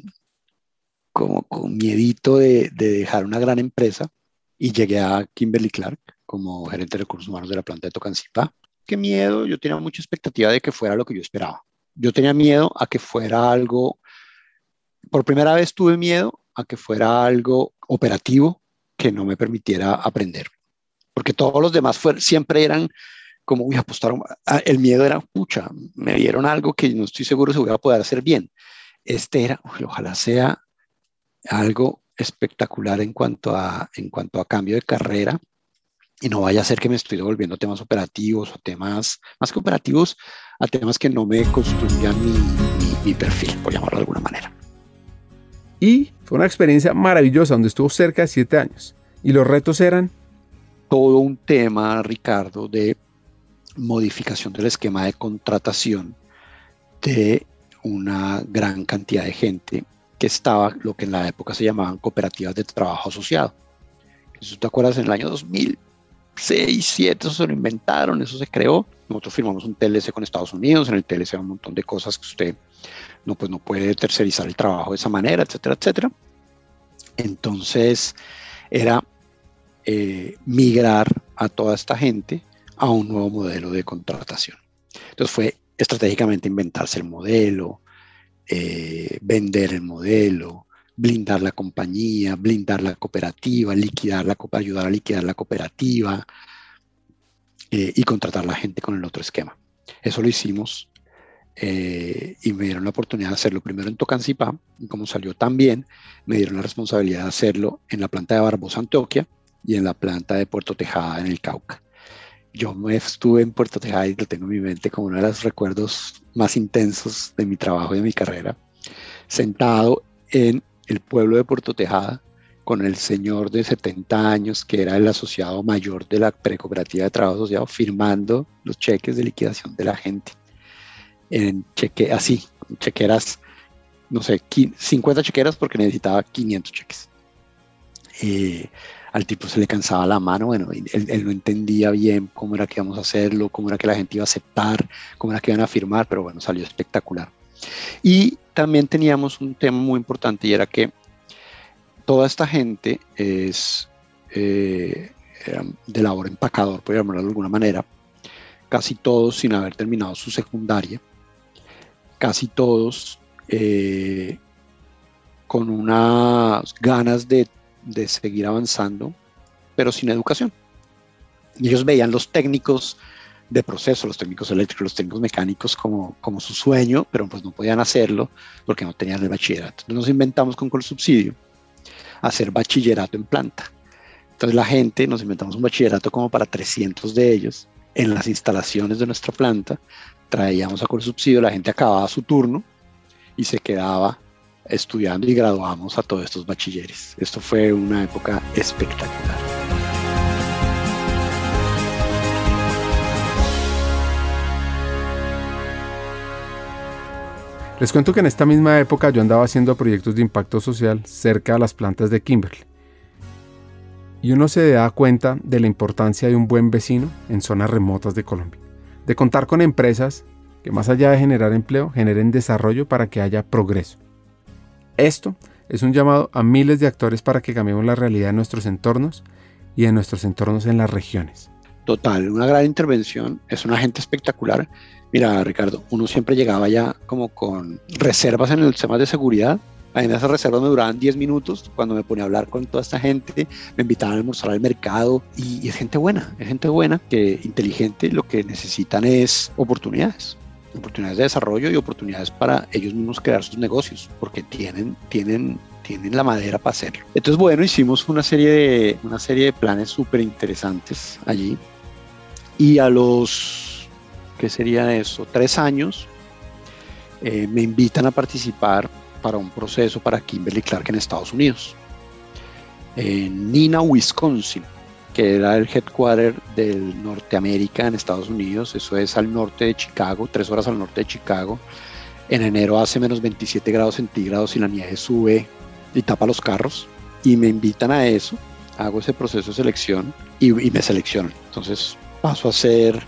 como, con miedito de, de dejar una gran empresa y llegué a Kimberly Clark como gerente de recursos humanos de la planta de Tocancipá. Qué miedo, yo tenía mucha expectativa de que fuera lo que yo esperaba. Yo tenía miedo a que fuera algo, por primera vez tuve miedo a que fuera algo operativo que no me permitiera aprender. Porque todos los demás siempre eran como, uy, apostaron, ah, el miedo era, pucha, me dieron algo que no estoy seguro si voy a poder hacer bien. Este era, ojalá sea algo espectacular en cuanto, a, en cuanto a cambio de carrera y no vaya a ser que me estoy devolviendo temas operativos o temas más que operativos, a temas que no me construyan mi, mi perfil, por llamarlo de alguna manera. Y fue una experiencia maravillosa donde estuvo cerca de siete años. Y los retos eran... Todo un tema, Ricardo, de modificación del esquema de contratación de una gran cantidad de gente que estaba lo que en la época se llamaban cooperativas de trabajo asociado. Eso te acuerdas en el año 2006, 2007, eso se lo inventaron, eso se creó. Nosotros firmamos un TLC con Estados Unidos, en el TLC hay un montón de cosas que usted no, pues no puede tercerizar el trabajo de esa manera, etcétera, etcétera. Entonces era eh, migrar a toda esta gente a un nuevo modelo de contratación. Entonces fue estratégicamente inventarse el modelo, eh, vender el modelo, blindar la compañía, blindar la cooperativa, liquidar la ayudar a liquidar la cooperativa eh, y contratar a la gente con el otro esquema. Eso lo hicimos eh, y me dieron la oportunidad de hacerlo primero en Tocancipá, y como salió tan bien, me dieron la responsabilidad de hacerlo en la planta de Barbosa, Antioquia, y en la planta de Puerto Tejada, en el Cauca yo me estuve en Puerto Tejada y lo tengo en mi mente como uno de los recuerdos más intensos de mi trabajo y de mi carrera, sentado en el pueblo de Puerto Tejada con el señor de 70 años que era el asociado mayor de la precooperativa de trabajo asociado firmando los cheques de liquidación de la gente en cheque así, chequeras, no sé, 50 chequeras porque necesitaba 500 cheques. Eh, al tipo se le cansaba la mano, bueno, él, no entendía bien cómo era que íbamos a hacerlo, cómo era que la gente iba a aceptar, cómo era que iban a firmar, pero bueno, salió espectacular. Y también teníamos un tema muy importante y era que toda esta gente es eh, de labor empacador, por llamarlo de alguna manera, casi todos sin haber terminado su secundaria, casi todos eh, con unas ganas de, de, seguir avanzando, pero sin educación. Y ellos veían los técnicos de proceso, los técnicos eléctricos, los técnicos mecánicos como, como su sueño, pero pues no podían hacerlo porque no tenían el bachillerato. Entonces nos inventamos con el subsidio hacer bachillerato en planta. Entonces la gente, nos inventamos un bachillerato como para 300 de ellos en las instalaciones de nuestra planta, traíamos a subsidio, la gente acababa su turno y se quedaba estudiando y graduamos a todos estos bachilleres. Esto fue una época espectacular. Les cuento que en esta misma época yo andaba haciendo proyectos de impacto social cerca de las plantas de Kimberley. Y uno se da cuenta de la importancia de un buen vecino en zonas remotas de Colombia. De contar con empresas que más allá de generar empleo, generen desarrollo para que haya progreso. Esto es un llamado a miles de actores para que cambiemos la realidad de nuestros entornos y de nuestros entornos en las regiones. Total, una gran intervención, es una gente espectacular Mira, Ricardo, uno siempre llegaba ya como con reservas en el tema de seguridad. En esas reservas me duraban 10 minutos cuando me ponía a hablar con toda esta gente, me invitaban a almorzar al mercado y, es gente buena, es gente buena, que inteligente, lo que necesitan es oportunidades oportunidades de desarrollo y oportunidades para ellos mismos crear sus negocios, porque tienen, tienen, tienen la madera para hacerlo. Entonces, bueno, hicimos una serie de, una serie de planes súper interesantes allí. Y a los ¿qué sería eso? Tres años, eh, me invitan a participar para un proceso para Kimberly Clark en Estados Unidos, en Nina, Wisconsin, que era el headquarter del Norteamérica en Estados Unidos, eso es al norte de Chicago, tres horas al norte de Chicago. En enero hace menos 27 grados centígrados y la nieve sube y tapa los carros. Y me invitan a eso, hago ese proceso de selección y, y me seleccionan. Entonces paso a ser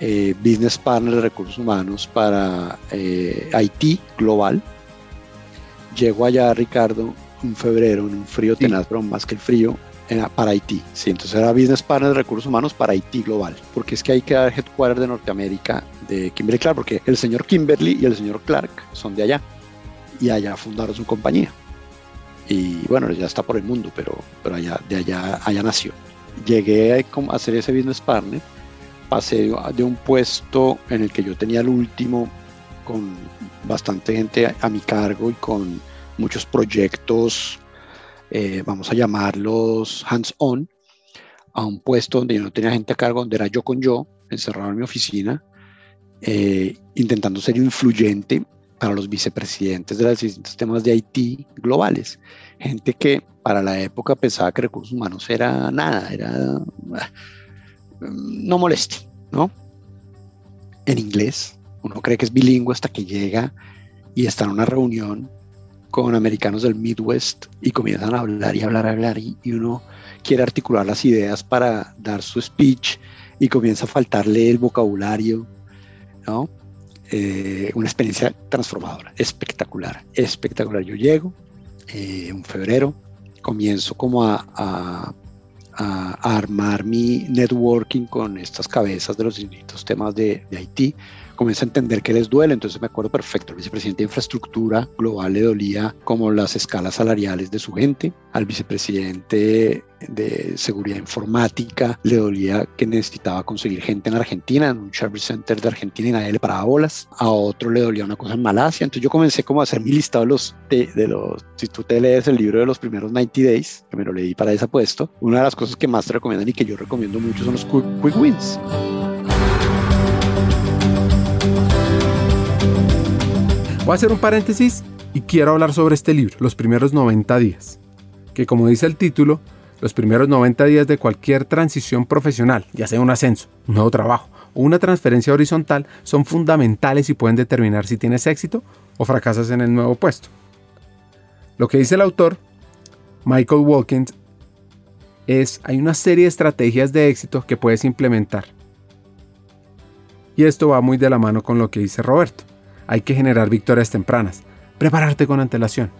eh, business Partner de Recursos Humanos para eh, Haití global. Llego allá, Ricardo, en febrero, en un frío tenaz, pero más que el frío, para Haití. Sí, entonces era Business Partner de Recursos Humanos para Haití global, porque es que hay que dar headquarter de Norteamérica de Kimberly Clark, porque el señor Kimberly y el señor Clark son de allá, y allá fundaron su compañía. Y bueno, ya está por el mundo, pero, pero allá, de allá, allá nació. Llegué a hacer ese Business Partner pasé de un puesto en el que yo tenía el último con bastante gente a, mi cargo y con muchos proyectos, eh, vamos a llamarlos hands-on, a un puesto donde yo no tenía gente a cargo, donde era yo con yo, encerrado en mi oficina, eh, intentando ser influyente para los vicepresidentes de los distintos temas de IT globales. Gente que para la época pensaba que recursos humanos era nada, era no moleste, ¿no? En inglés, uno cree que es bilingüe hasta que llega y está en una reunión con americanos del Midwest y comienzan a hablar y hablar, y hablar y, uno quiere articular las ideas para dar su speech y comienza a faltarle el vocabulario, ¿no? Eh, una experiencia transformadora, espectacular, espectacular. Yo llego eh, en febrero, comienzo como a a, armar mi networking con estas cabezas de los distintos temas de, de Haití comienza a entender que les duele. Entonces me acuerdo perfecto, al vicepresidente de infraestructura global le dolía como las escalas salariales de su gente, al vicepresidente de seguridad informática le dolía que necesitaba conseguir gente en Argentina, en un service center de Argentina y nadie le paraba bolas, a otro le dolía una cosa en Malasia, entonces yo comencé como a hacer mi listado de los, de, los si tú te lees el libro de los primeros 90 days, que me lo leí para ese puesto, una de las cosas que más te recomiendan y que yo recomiendo mucho son los quick wins. Voy a hacer un paréntesis Y quiero hablar sobre este libro, Los primeros 90 días, que como dice el título, los primeros 90 días de cualquier transición profesional, ya sea un ascenso, un nuevo trabajo o una transferencia horizontal, son fundamentales y pueden determinar si tienes éxito o fracasas en el nuevo puesto. Lo que dice el autor, Michael Wilkins, es hay una serie de estrategias de éxito que puedes implementar. Y esto va muy de la mano con lo que dice Roberto. Hay que generar victorias tempranas, prepararte con antelación.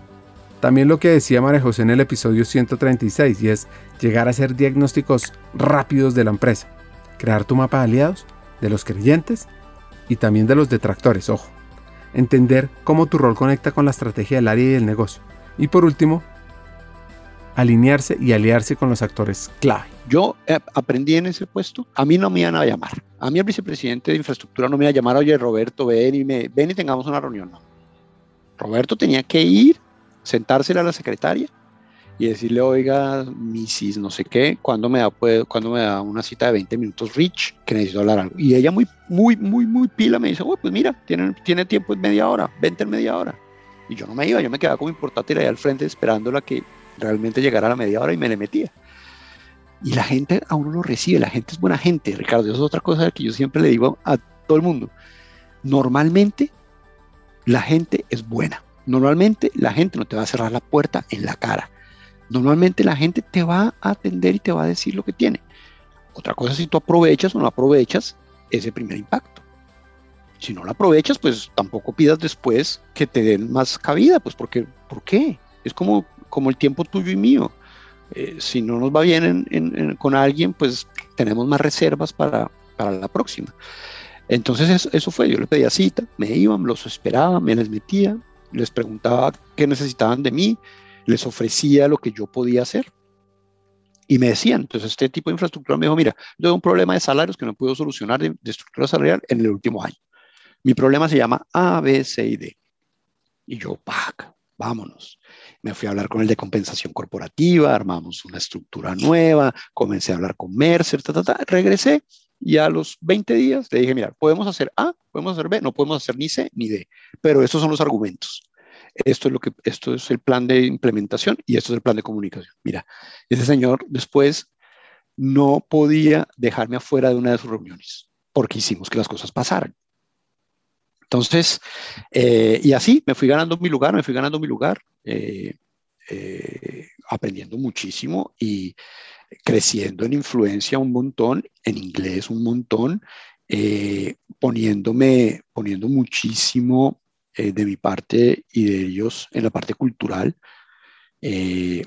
También lo que decía María José en el episodio 136 y es llegar a hacer diagnósticos rápidos de la empresa, crear tu mapa de aliados, de los creyentes y también de los detractores, ojo. Entender cómo tu rol conecta con la estrategia del área y del negocio. Y por último, alinearse y aliarse con los actores clave. Yo eh, aprendí en ese puesto, a mí no me iban a llamar. A mí el vicepresidente de infraestructura no me iba a llamar, oye Roberto, ven y, me, ven y tengamos una reunión. Roberto tenía que ir sentársela a la secretaria y decirle, oiga, Mrs. no sé qué, ¿cuándo me da, cuando me da una cita de 20 minutos Rich? Que necesito hablar algo. Y ella muy, muy, muy, muy pila me dice, pues mira, tiene, tiene tiempo en media hora, vente en media hora. Y yo no me iba, yo me quedaba como importante ahí al frente esperándola que realmente llegara a la media hora y me le metía. Y la gente a uno lo recibe, la gente es buena gente, Ricardo. Eso es otra cosa que yo siempre le digo a todo el mundo. Normalmente la gente es buena. Normalmente la gente no te va a cerrar la puerta en la cara. Normalmente la gente te va a atender y te va a decir lo que tiene. Otra cosa si tú aprovechas o no aprovechas ese primer impacto. Si no lo aprovechas, pues tampoco pidas después que te den más cabida, pues porque, ¿por qué? Es como, como el tiempo tuyo y mío. Eh, si no nos va bien con alguien, pues tenemos más reservas para, la próxima. Entonces eso, fue, yo le pedía cita, me iban, los esperaba, me les metía, les preguntaba qué necesitaban de mí, les ofrecía lo que yo podía hacer. Y me decían, entonces este tipo de infraestructura me dijo, mira, yo tengo un problema de salarios que no puedo solucionar de, estructura salarial en el último año. Mi problema se llama A, B, C y D. Y yo, ¡pac! Vámonos. Me fui a hablar con el de compensación corporativa, armamos una estructura nueva, comencé a hablar con Mercer, ta, ta, ta, regresé y a los 20 días le dije, mira, podemos hacer A, podemos hacer B, no podemos hacer ni C ni D, pero estos son los argumentos. Esto es, lo que, esto es el plan de implementación y esto es el plan de comunicación. Mira, ese señor después no podía dejarme afuera de una de sus reuniones porque hicimos que las cosas pasaran. Entonces, eh, y así me fui ganando mi lugar, me fui ganando mi lugar, eh, eh, aprendiendo muchísimo y creciendo en influencia un montón, en inglés un montón, poniéndome, poniendo muchísimo de mi parte y de ellos en la parte cultural.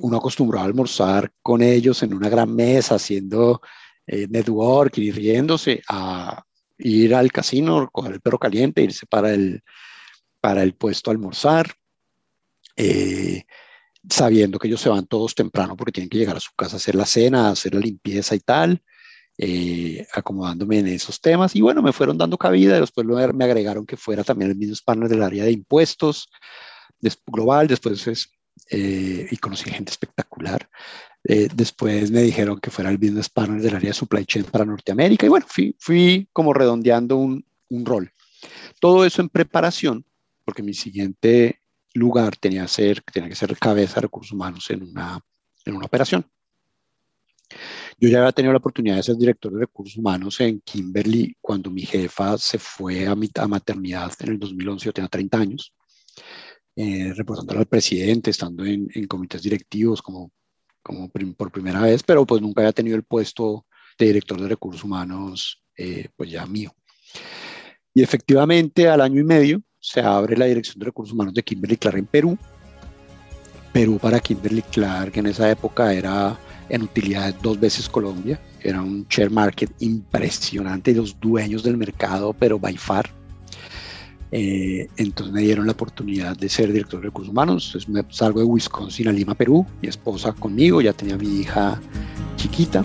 uno acostumbrado a almorzar con ellos en una gran mesa, haciendo networking y riéndose, a, ir al casino, coger el perro caliente, irse para el, para el puesto a almorzar, eh, sabiendo que ellos se van todos temprano porque tienen que llegar a su casa a hacer la cena, a hacer la limpieza y tal, eh, acomodándome en esos temas. Y bueno, me fueron dando cabida, después me agregaron que fuera también el mismo partner del área de impuestos global, después es, eh, y conocí gente espectacular. Eh, después me dijeron que fuera el business partner del área de supply chain para Norteamérica y bueno, fui, fui como redondeando un, un rol. Todo eso en preparación, porque mi siguiente lugar tenía, ser, tenía que ser cabeza de recursos humanos en una, en una operación. Yo ya había tenido la oportunidad de ser director de recursos humanos en Kimberly cuando mi jefa se fue a, a maternidad en el 2011, yo tenía 30 años, eh, al presidente, estando en, en comités directivos como como por primera vez, pero pues nunca había tenido el puesto de director de recursos humanos, eh, pues ya mío. Y efectivamente al año y medio se abre la dirección de recursos humanos de Kimberly Clark en Perú. Perú para Kimberly Clark en esa época era en utilidad dos veces Colombia, era un share market impresionante, los dueños del mercado, pero by far eh, entonces me dieron la oportunidad de ser director de recursos humanos. Entonces me salgo de Wisconsin a Lima, Perú. Mi esposa conmigo, ya tenía mi hija chiquita.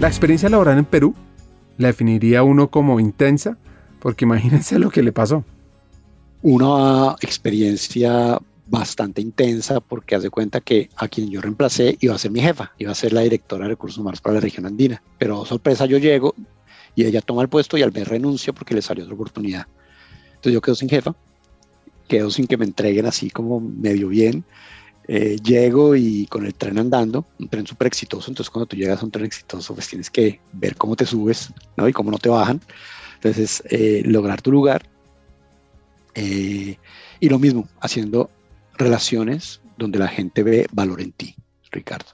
La experiencia laboral en Perú la definiría uno como intensa, porque imagínense lo que le pasó. Una experiencia bastante intensa porque hace cuenta que a quien yo reemplacé iba a ser mi jefa, iba a ser la directora de recursos humanos para la región andina. Pero sorpresa, yo llego, y ella toma el puesto y al mes renuncia porque le salió otra oportunidad. Entonces yo quedo sin jefa, quedo sin que me entreguen así como medio bien. Eh, llego y con el tren andando, un tren súper exitoso, entonces cuando tú llegas a un tren exitoso, pues tienes que ver cómo te subes, ¿no? Y cómo no te bajan. Entonces, eh, lograr tu lugar. Eh, y lo mismo, haciendo relaciones donde la gente ve valor en ti, Ricardo.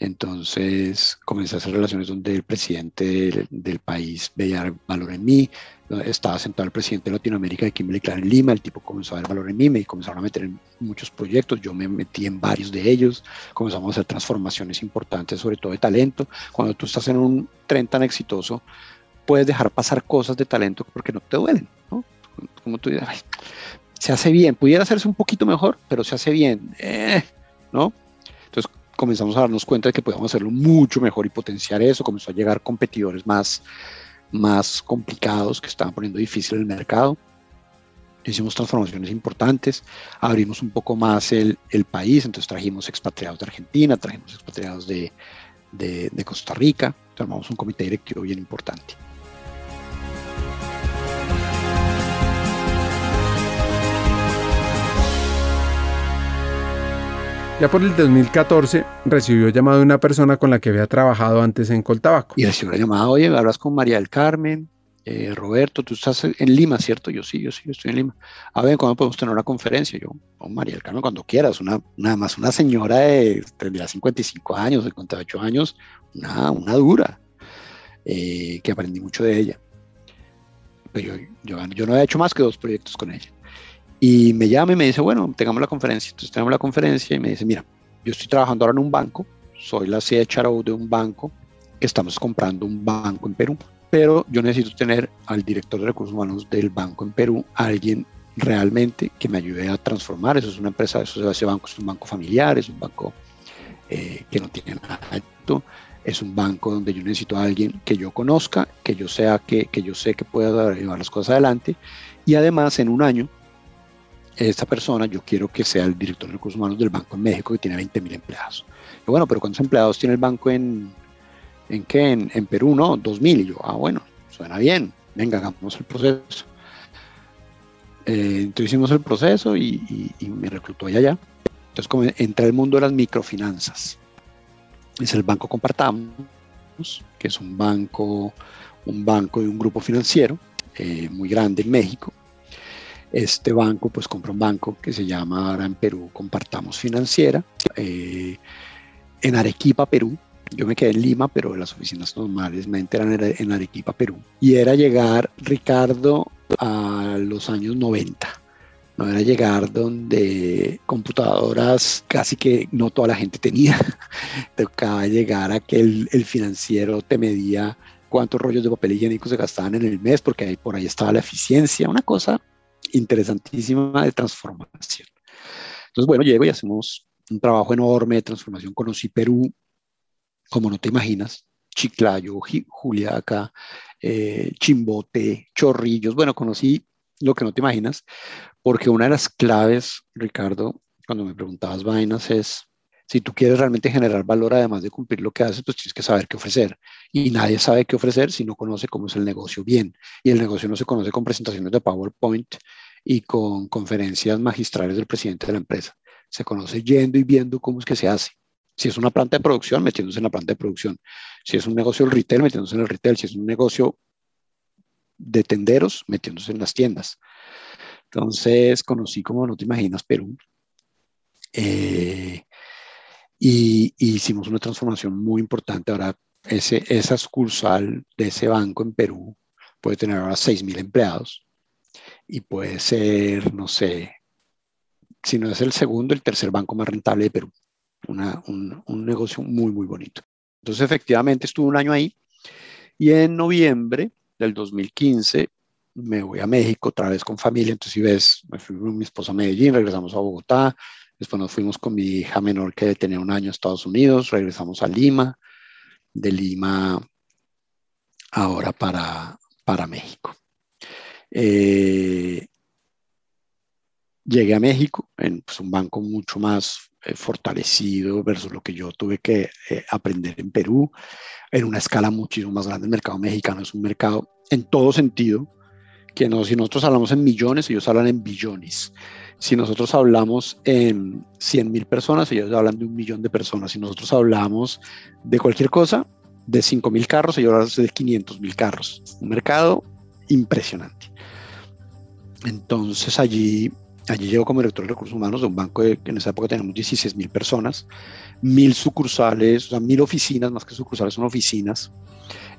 Entonces comencé a hacer relaciones donde el presidente del, país veía valor en mí. Estaba sentado el presidente de Latinoamérica de Kimberly Clark en Lima. El tipo comenzó a ver valor en mí, me comenzaron a meter en muchos proyectos. Yo me metí en varios de ellos. Comenzamos a hacer transformaciones importantes, sobre todo de talento. Cuando tú estás en un tren tan exitoso, puedes dejar pasar cosas de talento porque no te duelen. ¿no? Como tú dices, se hace bien. Pudiera hacerse un poquito mejor, pero se hace bien. Eh, ¿no? Comenzamos a darnos cuenta de que podíamos hacerlo mucho mejor y potenciar eso, comenzó a llegar competidores más, más complicados que estaban poniendo difícil el mercado. Hicimos transformaciones importantes, abrimos un poco más el, el país, entonces trajimos expatriados de Argentina, trajimos expatriados de, de, de Costa Rica, armamos un comité directivo bien importante. Ya por el 2014 recibió llamado de una persona con la que había trabajado antes en Coltabaco. Y recibió la llamada, oye, hablas con María del Carmen, eh, Roberto, tú estás en Lima, ¿cierto? Yo sí, yo sí, yo estoy en Lima. A ver, ¿cuándo podemos tener una conferencia? Yo, oh, María del Carmen, cuando quieras, una, nada más una señora de, tendría 55 años, 58 años, una, una dura, eh, que aprendí mucho de ella. Pero yo, yo, yo no había hecho más que dos proyectos con ella. Y me llama y me dice, bueno, tengamos la conferencia. Entonces tenemos la conferencia y me dice, mira, yo estoy trabajando ahora en un banco, soy la CHRO de un banco, estamos comprando un banco en Perú, pero yo necesito tener al director de recursos humanos del banco en Perú, alguien realmente que me ayude a transformar. Eso es una empresa, eso, ese banco es un banco familiar, es un banco eh, que no tiene nada alto, es un banco donde yo necesito a alguien que yo conozca, que yo sea que, que yo sé que pueda llevar las cosas adelante y además en un año esta persona yo quiero que sea el director de recursos humanos del banco en México que tiene 20 mil empleados. Y bueno, pero ¿cuántos empleados tiene el banco en, en qué? En, Perú, ¿no? 2 mil. Y yo, ah, bueno, suena bien, venga, hagamos el proceso. Eh, entonces hicimos el proceso y, me reclutó allá. Entonces como entré al mundo de las microfinanzas. Es el banco Compartamos, que es un banco, un banco de un grupo financiero eh, muy grande en México este banco pues compra un banco que se llama ahora en Perú Compartamos Financiera, eh, en Arequipa, Perú. Yo me quedé en Lima, pero las oficinas normales me eran en Arequipa, Perú. Y era llegar, Ricardo, a los años 90. No era llegar donde computadoras casi que no toda la gente tenía. Tocaba llegar a que el, financiero te medía cuántos rollos de papel higiénico se gastaban en el mes, porque ahí por ahí estaba la eficiencia, una cosa interesantísima de transformación. Entonces, bueno, llego y hacemos un trabajo enorme de transformación. Conocí Perú, como no te imaginas, Chiclayo, Juliaca, eh, Chimbote, Chorrillos. Bueno, conocí lo que no te imaginas, porque una de las claves, Ricardo, cuando me preguntabas vainas, es si tú quieres realmente generar valor, además de cumplir lo que haces, pues tienes que saber qué ofrecer. Y nadie sabe qué ofrecer si no conoce cómo es el negocio bien. Y el negocio no se conoce con presentaciones de PowerPoint y con conferencias magistrales del presidente de la empresa. Se conoce yendo y viendo cómo es que se hace. Si es una planta de producción, metiéndose en la planta de producción. Si es un negocio del retail, metiéndose en el retail. Si es un negocio de tenderos, metiéndose en las tiendas. Entonces conocí, como no te imaginas, Perú. Eh, y, hicimos una transformación muy importante. Ahora, ese, esa sucursal de ese banco en Perú puede tener ahora 6.000 empleados y puede ser, no sé, si no es el segundo, el tercer banco más rentable de Perú. Una, un, un negocio muy, muy bonito. Entonces, efectivamente, estuve un año ahí y en noviembre del 2015 me voy a México otra vez con familia. Entonces, si ves, me fui con mi esposa a Medellín, regresamos a Bogotá, Después nos fuimos con mi hija menor que tenía un año a Estados Unidos, regresamos a Lima, de Lima ahora para, para México. Eh, llegué a México en pues, un banco mucho más eh, fortalecido versus lo que yo tuve que eh, aprender en Perú, en una escala muchísimo más grande. El mercado mexicano es un mercado en todo sentido que no, si nosotros hablamos en millones, ellos hablan en billones. Si nosotros hablamos en 100 mil personas, ellos hablan de un millón de personas. Si nosotros hablamos de cualquier cosa, de 5 mil carros, ellos hablan de 500 mil carros. Un mercado impresionante. Entonces allí, allí llego como director de recursos humanos de un banco que en esa época teníamos 16 mil personas, mil sucursales, o sea, mil oficinas, más que sucursales son oficinas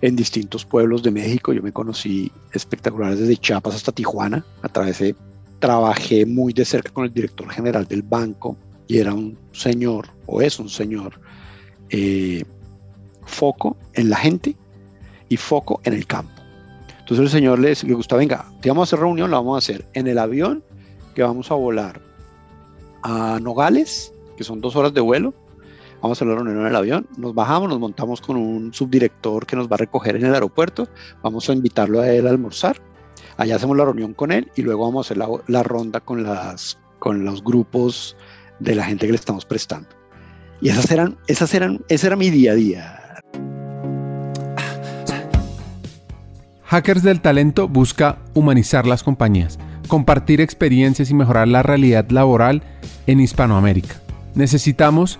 en distintos pueblos de México. Yo me conocí espectaculares desde Chiapas hasta Tijuana. A través de, trabajé muy de cerca con el director general del banco y era un señor, o es un señor, eh, foco en la gente y foco en el campo. Entonces el señor le, le gusta, venga, te vamos a hacer reunión, la vamos a hacer en el avión que vamos a volar a Nogales, que son dos horas de vuelo, vamos a la reunión en el avión, nos bajamos, nos montamos con un subdirector que nos va a recoger en el aeropuerto, vamos a invitarlo a él a almorzar, allá hacemos la reunión con él y luego vamos a hacer la, la ronda con, las, con los grupos de la gente que le estamos prestando. Y esas eran, esas eran, ese era mi día a día. Hackers del Talento busca humanizar las compañías, compartir experiencias y mejorar la realidad laboral en Hispanoamérica. Necesitamos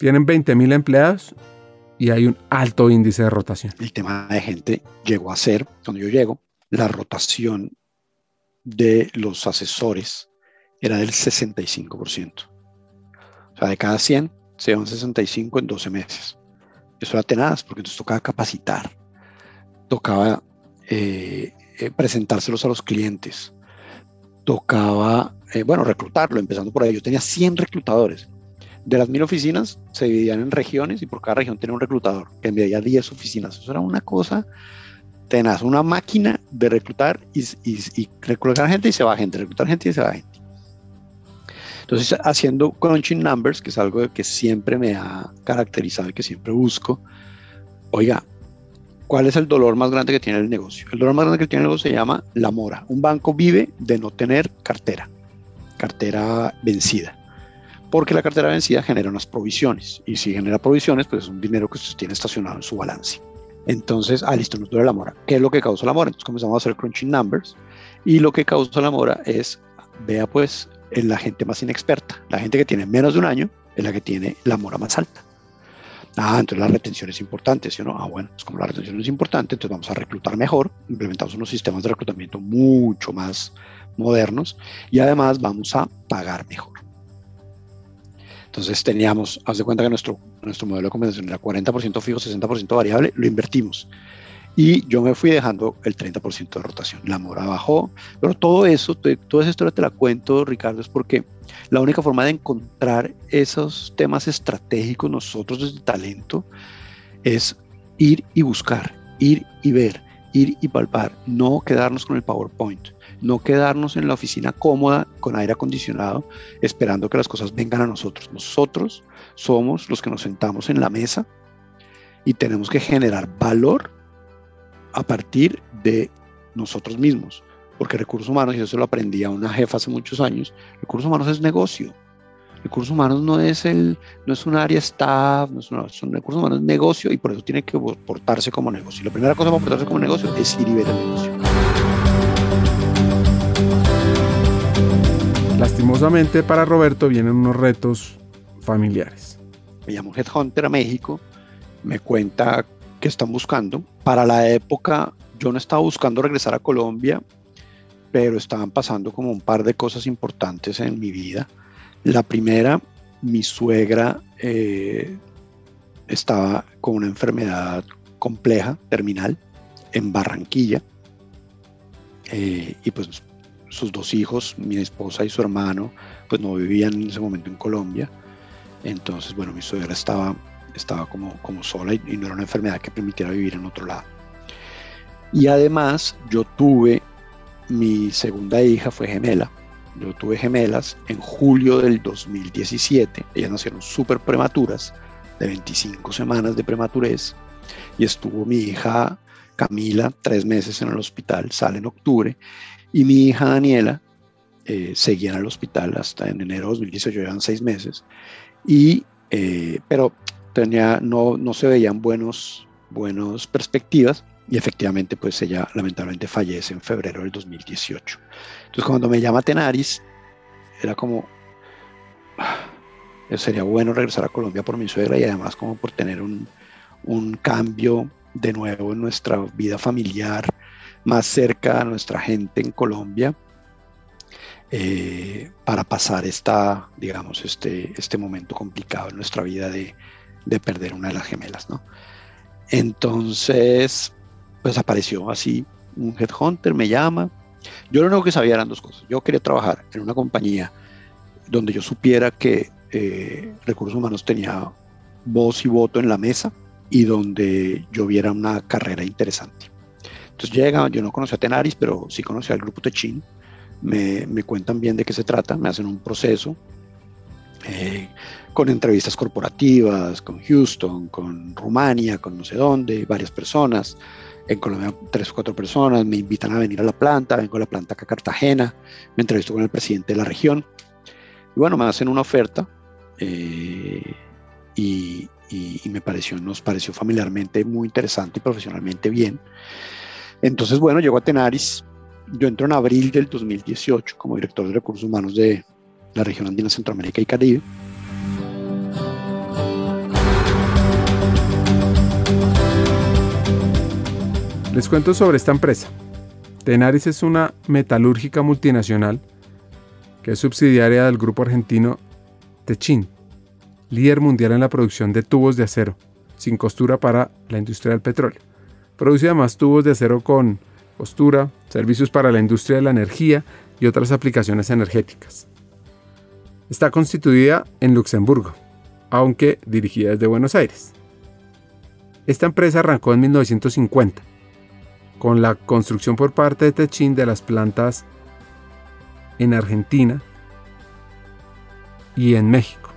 tienen 20.000 empleados y hay un alto índice de rotación. El tema de gente llegó a ser, cuando yo llego, la rotación de los asesores era del 65%. O sea, de cada 100 se van 65 en 12 meses. Eso era tenaz porque entonces tocaba capacitar, tocaba eh, eh, presentárselos a los clientes, tocaba, eh, bueno, reclutarlo, empezando por ahí. Yo tenía 100 reclutadores de las mil oficinas se dividían en regiones y por cada región tenía un reclutador que medía 10 oficinas. Eso era una cosa tenaz, una máquina de reclutar y, reclutar gente y se va gente, reclutar gente y se va gente. Entonces, haciendo crunching numbers, que es algo que siempre me ha caracterizado y que siempre busco, oiga, ¿cuál es el dolor más grande que tiene el negocio? El dolor más grande que tiene el negocio se llama la mora. Un banco vive de no tener cartera, cartera vencida porque la cartera vencida genera unas provisiones y si genera provisiones, pues es un dinero que usted tiene estacionado en su balance. Entonces, ah, listo, nos duele la mora. ¿Qué es lo que causa la mora? Entonces comenzamos a hacer crunching numbers y lo que causa la mora es, vea pues, en la gente más inexperta, la gente que tiene menos de un año es la que tiene la mora más alta. Ah, entonces la retención es importante, ¿sí o no? Ah, bueno, pues como la retención es importante, entonces vamos a reclutar mejor, implementamos unos sistemas de reclutamiento mucho más modernos y además vamos a pagar mejor. Entonces teníamos, haz de cuenta que nuestro, nuestro modelo de compensación era 40% fijo, 60% variable, lo invertimos. Y yo me fui dejando el 30% de rotación. La mora bajó, pero todo eso, toda esa historia te la cuento, Ricardo, es porque la única forma de encontrar esos temas estratégicos nosotros desde talento es ir y buscar, ir y ver, ir y palpar, no quedarnos con el PowerPoint no quedarnos en la oficina cómoda con aire acondicionado esperando que las cosas vengan a nosotros. Nosotros somos los que nos sentamos en la mesa y tenemos que generar valor a partir de nosotros mismos. Porque recursos humanos, y eso lo aprendí a una jefa hace muchos años, recursos humanos es negocio. Recursos humanos no es, el, no es un área staff, no es, una, son recursos humanos es negocio y por eso tiene que portarse como negocio. Y la primera cosa para portarse como negocio es ir y ver el negocio. Lastimosamente para Roberto vienen unos retos familiares. Me llamo Headhunter a México, me cuenta que están buscando. Para la época yo no estaba buscando regresar a Colombia, pero estaban pasando como un par de cosas importantes en mi vida. La primera, mi suegra eh, estaba con una enfermedad compleja, terminal, en Barranquilla. Eh, y pues sus dos hijos, mi esposa y su hermano, pues no vivían en ese momento en Colombia. Entonces, bueno, mi suegra estaba, estaba como, como sola y, no era una enfermedad que permitiera vivir en otro lado. Y además yo tuve mi segunda hija fue gemela. Yo tuve gemelas en julio del 2017. Ellas nacieron súper prematuras, de 25 semanas de prematurez. Y estuvo mi hija Camila tres meses en el hospital, sale en octubre. Y mi hija Daniela eh, seguía en el hospital hasta en enero de 2018, llevan seis meses. Y, eh, pero tenía, no, no se veían buenos, buenos perspectivas y efectivamente pues ella lamentablemente fallece en febrero del 2018. Entonces cuando me llama Tenaris, era como, ah, sería bueno regresar a Colombia por mi suegra y además como por tener un, un cambio de nuevo en nuestra vida familiar, más cerca a nuestra gente en Colombia, eh, para pasar esta, digamos, este, este momento complicado en nuestra vida de, de perder una de las gemelas, ¿no? Entonces, pues apareció así un headhunter, me llama. Yo lo único que sabía eran dos cosas. Yo quería trabajar en una compañía donde yo supiera que eh, recursos humanos tenía voz y voto en la mesa y donde yo viera una carrera interesante. Entonces llega, yo no conocía a Tenaris, pero sí conocía al grupo Techin. Me, me cuentan bien de qué se trata, me hacen un proceso eh, con entrevistas corporativas, con Houston, con Rumania, con no sé dónde, varias personas en Colombia tres o cuatro personas, me invitan a venir a la planta, vengo a la planta acá a Cartagena, me entrevisto con el presidente de la región, y bueno, me hacen una oferta eh, y, me pareció, nos pareció familiarmente muy interesante y profesionalmente bien. Entonces, bueno, llego a Tenaris, yo entro en abril del 2018 como director de recursos humanos de la región andina, Centroamérica y Caribe. Les cuento sobre esta empresa. Tenaris es una metalúrgica multinacional que es subsidiaria del grupo argentino Techin, líder mundial en la producción de tubos de acero sin costura para la industria del petróleo. Produce además tubos de acero con costura, servicios para la industria de la energía y otras aplicaciones energéticas. Está constituida en Luxemburgo, aunque dirigida desde Buenos Aires. Esta empresa arrancó en 1950 con la construcción por parte de Techin de las plantas en Argentina y en México.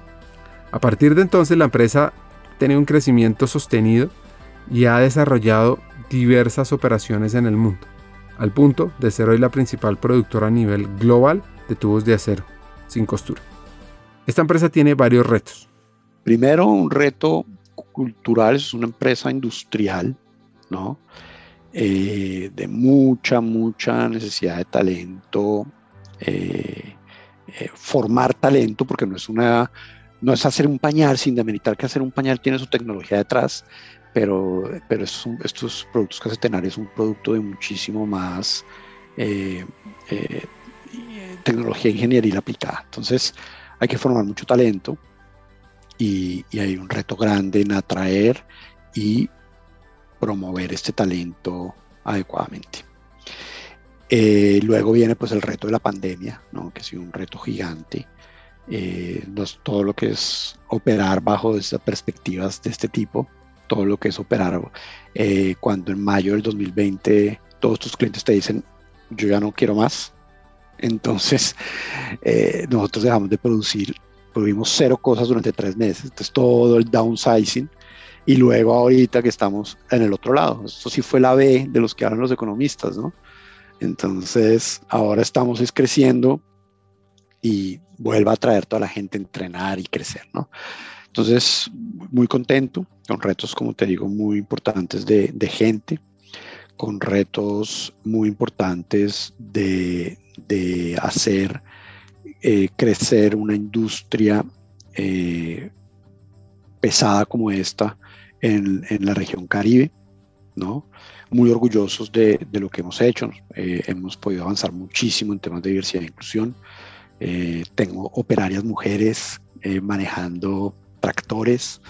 A partir de entonces la empresa tenido un crecimiento sostenido y ha desarrollado diversas operaciones en el mundo, al punto de ser hoy la principal productora a nivel global de tubos de acero sin costura. Esta empresa tiene varios retos. Primero, un reto cultural, es una empresa industrial, ¿no? Eh, de mucha, mucha necesidad de talento, eh, eh, formar talento, porque no es una, no es hacer un pañal, sin demeritar que hacer un pañal tiene su tecnología detrás, pero, pero estos productos casetenarios es un producto de muchísimo más tecnología ingeniería aplicada. Entonces, hay que formar mucho talento y hay un reto grande en atraer y promover este talento adecuadamente. Eh, luego viene pues el reto de la pandemia, ¿no? que ha sido un reto gigante. Eh, todo lo que es operar bajo estas perspectivas de este tipo, todo lo que es operar eh, cuando en mayo del 2020 todos tus clientes te dicen, yo ya no quiero más. Entonces, nosotros dejamos de producir, producimos cero cosas durante tres meses. Entonces, todo el downsizing y luego ahorita que estamos en el otro lado. Esto sí fue la B de los que hablan los economistas, ¿no? Entonces, ahora estamos es creciendo y vuelva a traer toda la gente a entrenar y crecer, ¿no? Entonces, muy contento, con retos, como te digo, muy importantes de, de gente, con retos muy importantes de, de hacer eh, crecer una industria eh, pesada como esta en, la región Caribe, ¿no? Muy orgullosos de, lo que hemos hecho. Eh, hemos podido avanzar muchísimo en temas de diversidad e inclusión. Eh, tengo operarias mujeres eh, manejando tractores,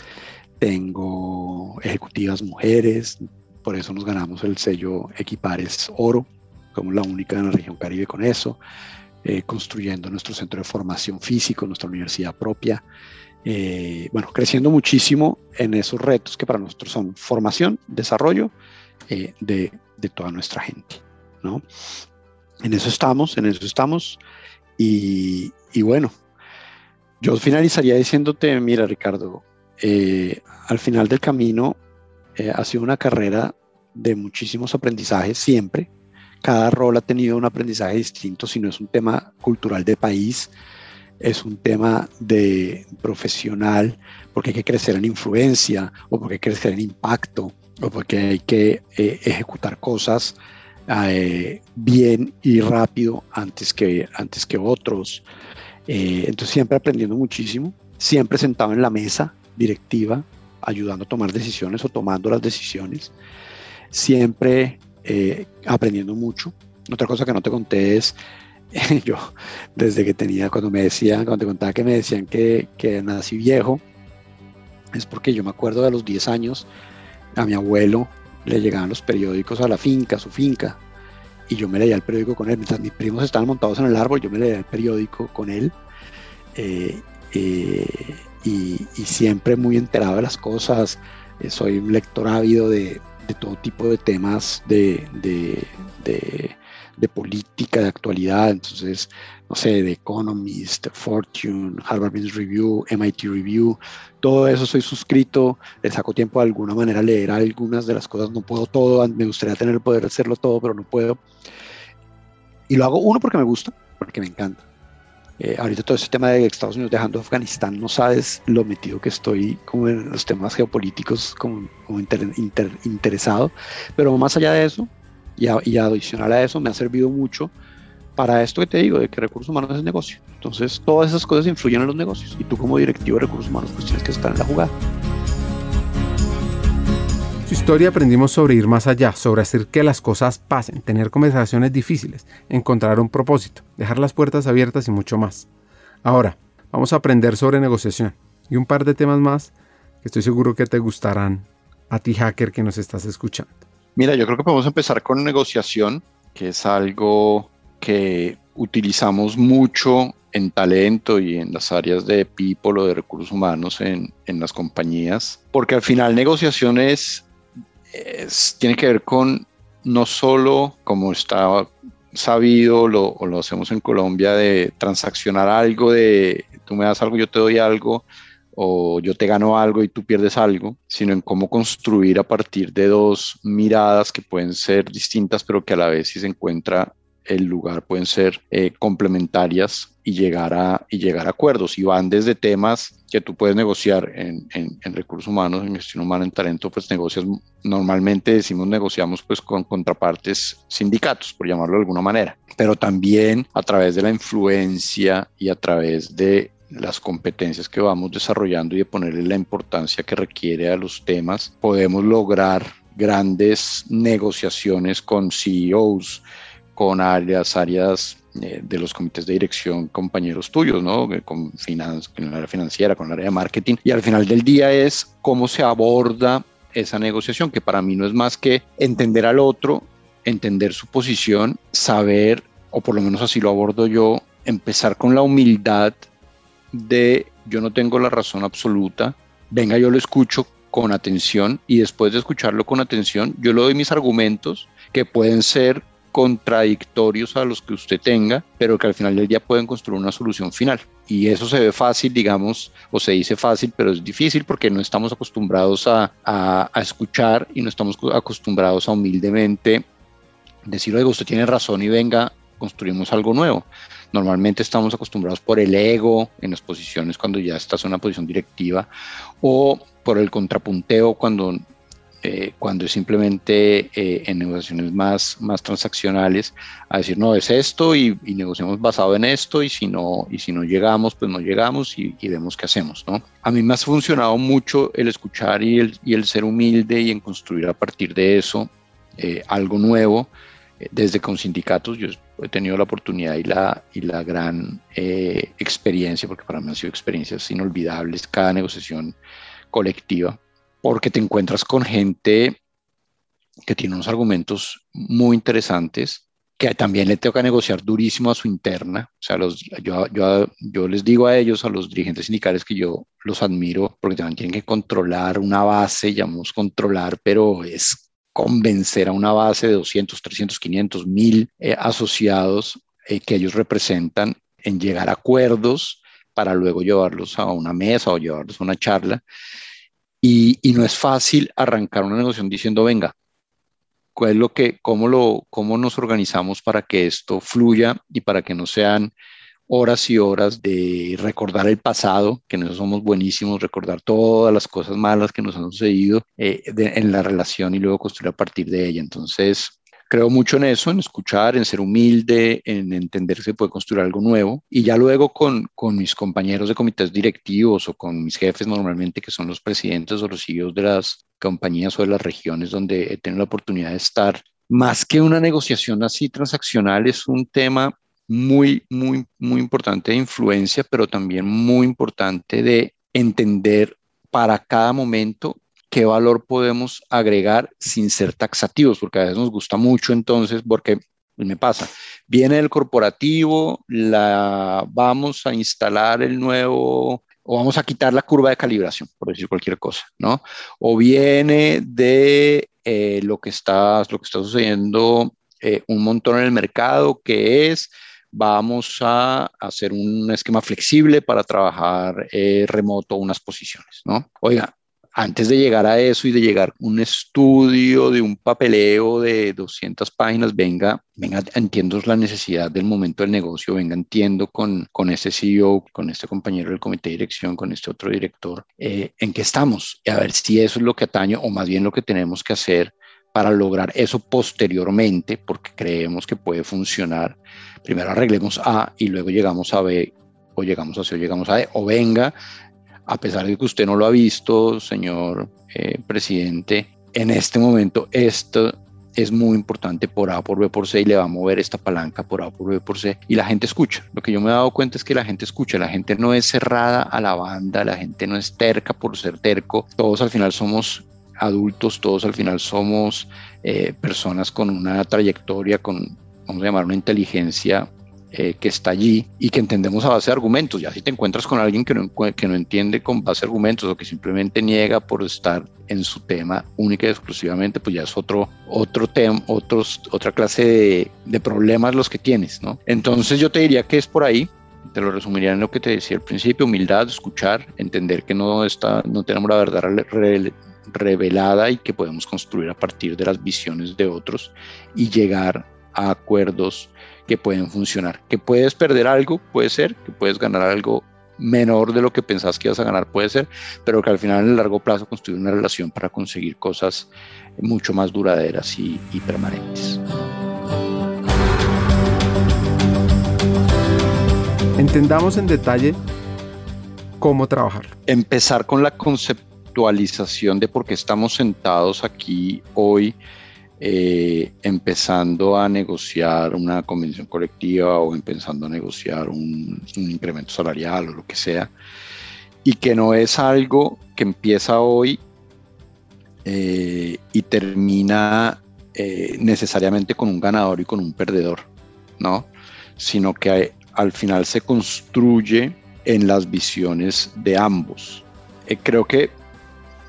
tengo ejecutivas mujeres, por eso nos ganamos el sello Equipares Oro, como la única en la región Caribe con eso, construyendo nuestro centro de formación físico, nuestra universidad propia. Eh, bueno, creciendo muchísimo en esos retos que para nosotros son formación, desarrollo eh, de, toda nuestra gente, ¿no? en eso estamos, en eso estamos. Y, bueno, yo finalizaría diciéndote, mira Ricardo, eh, al final del camino eh, ha sido una carrera de muchísimos aprendizajes siempre. Cada rol ha tenido un aprendizaje distinto, si no es un tema cultural de país, es un tema de profesional, porque hay que crecer en influencia o porque hay que crecer en impacto o porque hay que eh, ejecutar cosas eh, bien y rápido antes que, antes que otros. Eh, entonces siempre aprendiendo muchísimo, siempre sentado en la mesa directiva, ayudando a tomar decisiones o tomando las decisiones, siempre aprendiendo mucho. Otra cosa que no te conté es yo desde que tenía, cuando me decían, cuando te contaba que me decían que, que nací viejo, es porque yo me acuerdo de los 10 años, a mi abuelo le llegaban los periódicos a la finca, a su finca, y yo me leía el periódico con él. Mientras mis primos estaban montados en el árbol, yo me leía el periódico con él. Eh, eh, y, siempre muy enterado de las cosas. Eh, soy un lector ávido de, de todo tipo de temas de, de, de política, de actualidad, entonces, no sé, de Economist, Fortune, Harvard Business Review, MIT Review, todo eso soy suscrito, le saco tiempo de alguna manera a leer algunas de las cosas, no puedo todo, me gustaría tener el poder de hacerlo todo, pero no puedo. Y lo hago uno porque me gusta, porque me encanta. Eh, ahorita todo ese tema de Estados Unidos dejando Afganistán, no sabes lo metido que estoy como en los temas geopolíticos, como, interesado. Pero más allá de eso, y, y, adicional a eso me ha servido mucho para esto que te digo, de que recursos humanos es negocio. Entonces, todas esas cosas influyen en los negocios y tú como directivo de recursos humanos pues tienes que estar en la jugada. Su historia aprendimos sobre ir más allá, sobre hacer que las cosas pasen, tener conversaciones difíciles, encontrar un propósito, dejar las puertas abiertas y mucho más. Ahora, vamos a aprender sobre negociación y un par de temas más que estoy seguro que te gustarán a ti hacker que nos estás escuchando. Mira, yo creo que podemos empezar con negociación, que es algo que utilizamos mucho en talento y en las áreas de people o de recursos humanos en, en las compañías, porque al final negociación es, tiene que ver con no solo, como está sabido lo, o lo hacemos en Colombia, de transaccionar algo, de tú me das algo, yo te doy algo, o yo te gano algo y tú pierdes algo, sino en cómo construir a partir de dos miradas que pueden ser distintas, pero que a la vez si se encuentra el lugar pueden ser eh, complementarias y llegar, a, y llegar acuerdos. Y van desde temas que tú puedes negociar en, en, en, recursos humanos, en gestión humana, en talento, pues negocias, normalmente decimos negociamos pues con contrapartes sindicatos, por llamarlo de alguna manera, pero también a través de la influencia y a través de las competencias que vamos desarrollando y de ponerle la importancia que requiere a los temas, podemos lograr grandes negociaciones con CEOs, con áreas, áreas eh, de los comités de dirección, compañeros tuyos, ¿no? Con, finanzas, con el área financiera, con el área de marketing. Y al final del día es cómo se aborda esa negociación, que para mí no es más que entender al otro, entender su posición, saber, o por lo menos así lo abordo yo, empezar con la humildad de yo no tengo la razón absoluta, venga, yo lo escucho con atención y después de escucharlo con atención, yo le doy mis argumentos que pueden ser contradictorios a los que usted tenga, pero que al final del día pueden construir una solución final. Y eso se ve fácil, digamos, o se dice fácil, pero es difícil porque no estamos acostumbrados a, a, escuchar y no estamos acostumbrados a humildemente decir, oiga, usted tiene razón y venga, construimos algo nuevo. Normalmente estamos acostumbrados por el ego en las posiciones cuando ya estás en una posición directiva o por el contrapunteo cuando, eh, cuando es simplemente eh, en negociaciones más, más transaccionales a decir, no, es esto y, negociamos basado en esto y si no, y si no llegamos, pues no llegamos y, vemos qué hacemos. ¿no? A mí me ha funcionado mucho el escuchar y el, y el ser humilde y en construir a partir de eso eh, algo nuevo desde con sindicatos. Yo he tenido la oportunidad y la, y la gran eh, experiencia, porque para mí han sido experiencias inolvidables, cada negociación colectiva, porque te encuentras con gente que tiene unos argumentos muy interesantes, que también le toca negociar durísimo a su interna. O sea, los, yo, yo, yo les digo a ellos, a los dirigentes sindicales, que yo los admiro porque también tienen que controlar una base, llamamos controlar, pero es convencer a una base de 200, 300, 500, 1000 asociados eh, que ellos representan en llegar a acuerdos para luego llevarlos a una mesa o llevarlos a una charla. Y, no es fácil arrancar una negociación diciendo, venga, ¿cuál es lo que, cómo, lo, ¿cómo nos organizamos para que esto fluya y para que no sean horas y horas de recordar el pasado, que nosotros somos buenísimos, recordar todas las cosas malas que nos han sucedido eh, en la relación y luego construir a partir de ella. Entonces, creo mucho en eso, en escuchar, en ser humilde, en entender que se puede construir algo nuevo. Y ya luego con, con mis compañeros de comités directivos o con mis jefes normalmente, que son los presidentes o los CEOs de las compañías o de las regiones donde he tenido la oportunidad de estar, más que una negociación así transaccional, es un tema muy, muy, muy importante de influencia, pero también muy importante de entender para cada momento qué valor podemos agregar sin ser taxativos, porque a veces nos gusta mucho entonces, porque me pasa, viene el corporativo, la vamos a instalar el nuevo o vamos a quitar la curva de calibración, por decir cualquier cosa, ¿no? O viene de eh, lo, que está, lo que está sucediendo eh, un montón en el mercado, que es vamos a hacer un esquema flexible para trabajar eh, remoto unas posiciones, ¿no? Oiga, antes de llegar a eso y de llegar un estudio de un papeleo de 200 páginas, venga, venga, entiendo la necesidad del momento del negocio, venga, entiendo con, con este CEO, con este compañero del comité de dirección, con este otro director, eh, en qué estamos, y a ver si eso es lo que atañe o más bien lo que tenemos que hacer para lograr eso posteriormente, porque creemos que puede funcionar. Primero arreglemos A y luego llegamos a B, o llegamos a C o llegamos a D, o venga, a pesar de que usted no lo ha visto, señor eh, presidente, en este momento esto es muy importante por A, por B, por C y le va a mover esta palanca por A, por B, por C y la gente escucha. Lo que yo me he dado cuenta es que la gente escucha, la gente no es cerrada a la banda, la gente no es terca por ser terco, todos al final somos adultos, todos al final somos eh, personas con una trayectoria, con, vamos a llamar, una inteligencia eh, que está allí y que entendemos a base de argumentos. Ya si te encuentras con alguien que no, que no entiende con base de argumentos o que simplemente niega por estar en su tema única y exclusivamente, pues ya es otro, otro tema, otra clase de, de problemas los que tienes, ¿no? Entonces yo te diría que es por ahí, te lo resumiría en lo que te decía al principio, humildad, escuchar, entender que no, está, no tenemos la verdad revelada y que podemos construir a partir de las visiones de otros y llegar a acuerdos que pueden funcionar. Que puedes perder algo, puede ser, que puedes ganar algo menor de lo que pensás que ibas a ganar, puede ser, pero que al final en el largo plazo construir una relación para conseguir cosas mucho más duraderas y, y permanentes. Entendamos en detalle cómo trabajar. Empezar con la conceptualización de por qué estamos sentados aquí hoy eh, empezando a negociar una convención colectiva o empezando a negociar un, incremento salarial o lo que sea, y que no es algo que empieza hoy eh, y termina eh, necesariamente con un ganador y con un perdedor, ¿no? Sino que al final se construye en las visiones de ambos. creo que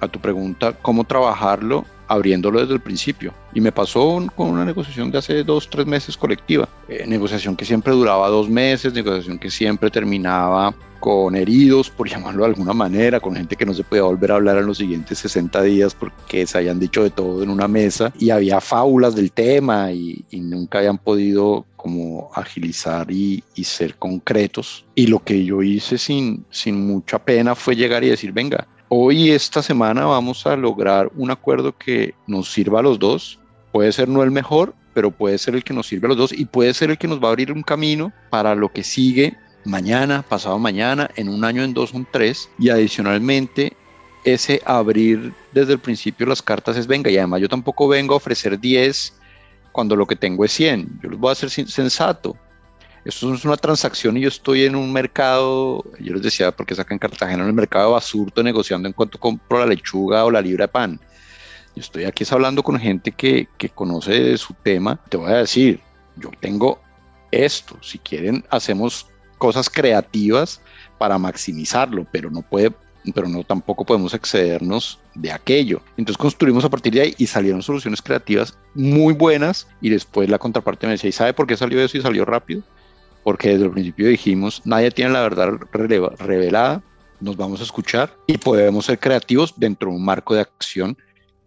a tu pregunta, ¿cómo trabajarlo? abriéndolo desde el principio. Y me pasó con una negociación de hace dos, tres meses colectiva. Eh, negociación que siempre duraba dos meses, negociación que siempre terminaba con heridos, por llamarlo de alguna manera, con gente que no se podía volver a hablar en los siguientes 60 días porque se habían dicho de todo en una mesa y había fábulas del tema y, nunca habían podido como agilizar y, y, ser concretos. Y lo que yo hice sin, sin mucha pena fue llegar y decir, venga, hoy, esta semana, vamos a lograr un acuerdo que nos sirva a los dos. Puede ser no el mejor, pero puede ser el que nos sirve a los dos y puede ser el que nos va a abrir un camino para lo que sigue mañana, pasado mañana, en un año, en dos, en tres. Y adicionalmente, ese abrir desde el principio las cartas es venga. Y además yo tampoco vengo a ofrecer 10 cuando lo que tengo es 100. Yo los voy a hacer sensato. Esto es una transacción y yo estoy en un mercado, yo les decía, porque sacan en Cartagena, en el mercado basurto negociando en cuanto compro la lechuga o la libra de pan. Yo estoy aquí hablando con gente que, que conoce su tema. Te voy a decir, yo tengo esto. Si quieren, hacemos cosas creativas para maximizarlo, pero no puede pero no tampoco podemos excedernos de aquello. Entonces construimos a partir de ahí y salieron soluciones creativas muy buenas y después la contraparte me decía, ¿y sabe por qué salió eso y salió rápido? Porque desde el principio dijimos, nadie tiene la verdad revelada, nos vamos a escuchar y podemos ser creativos dentro de un marco de acción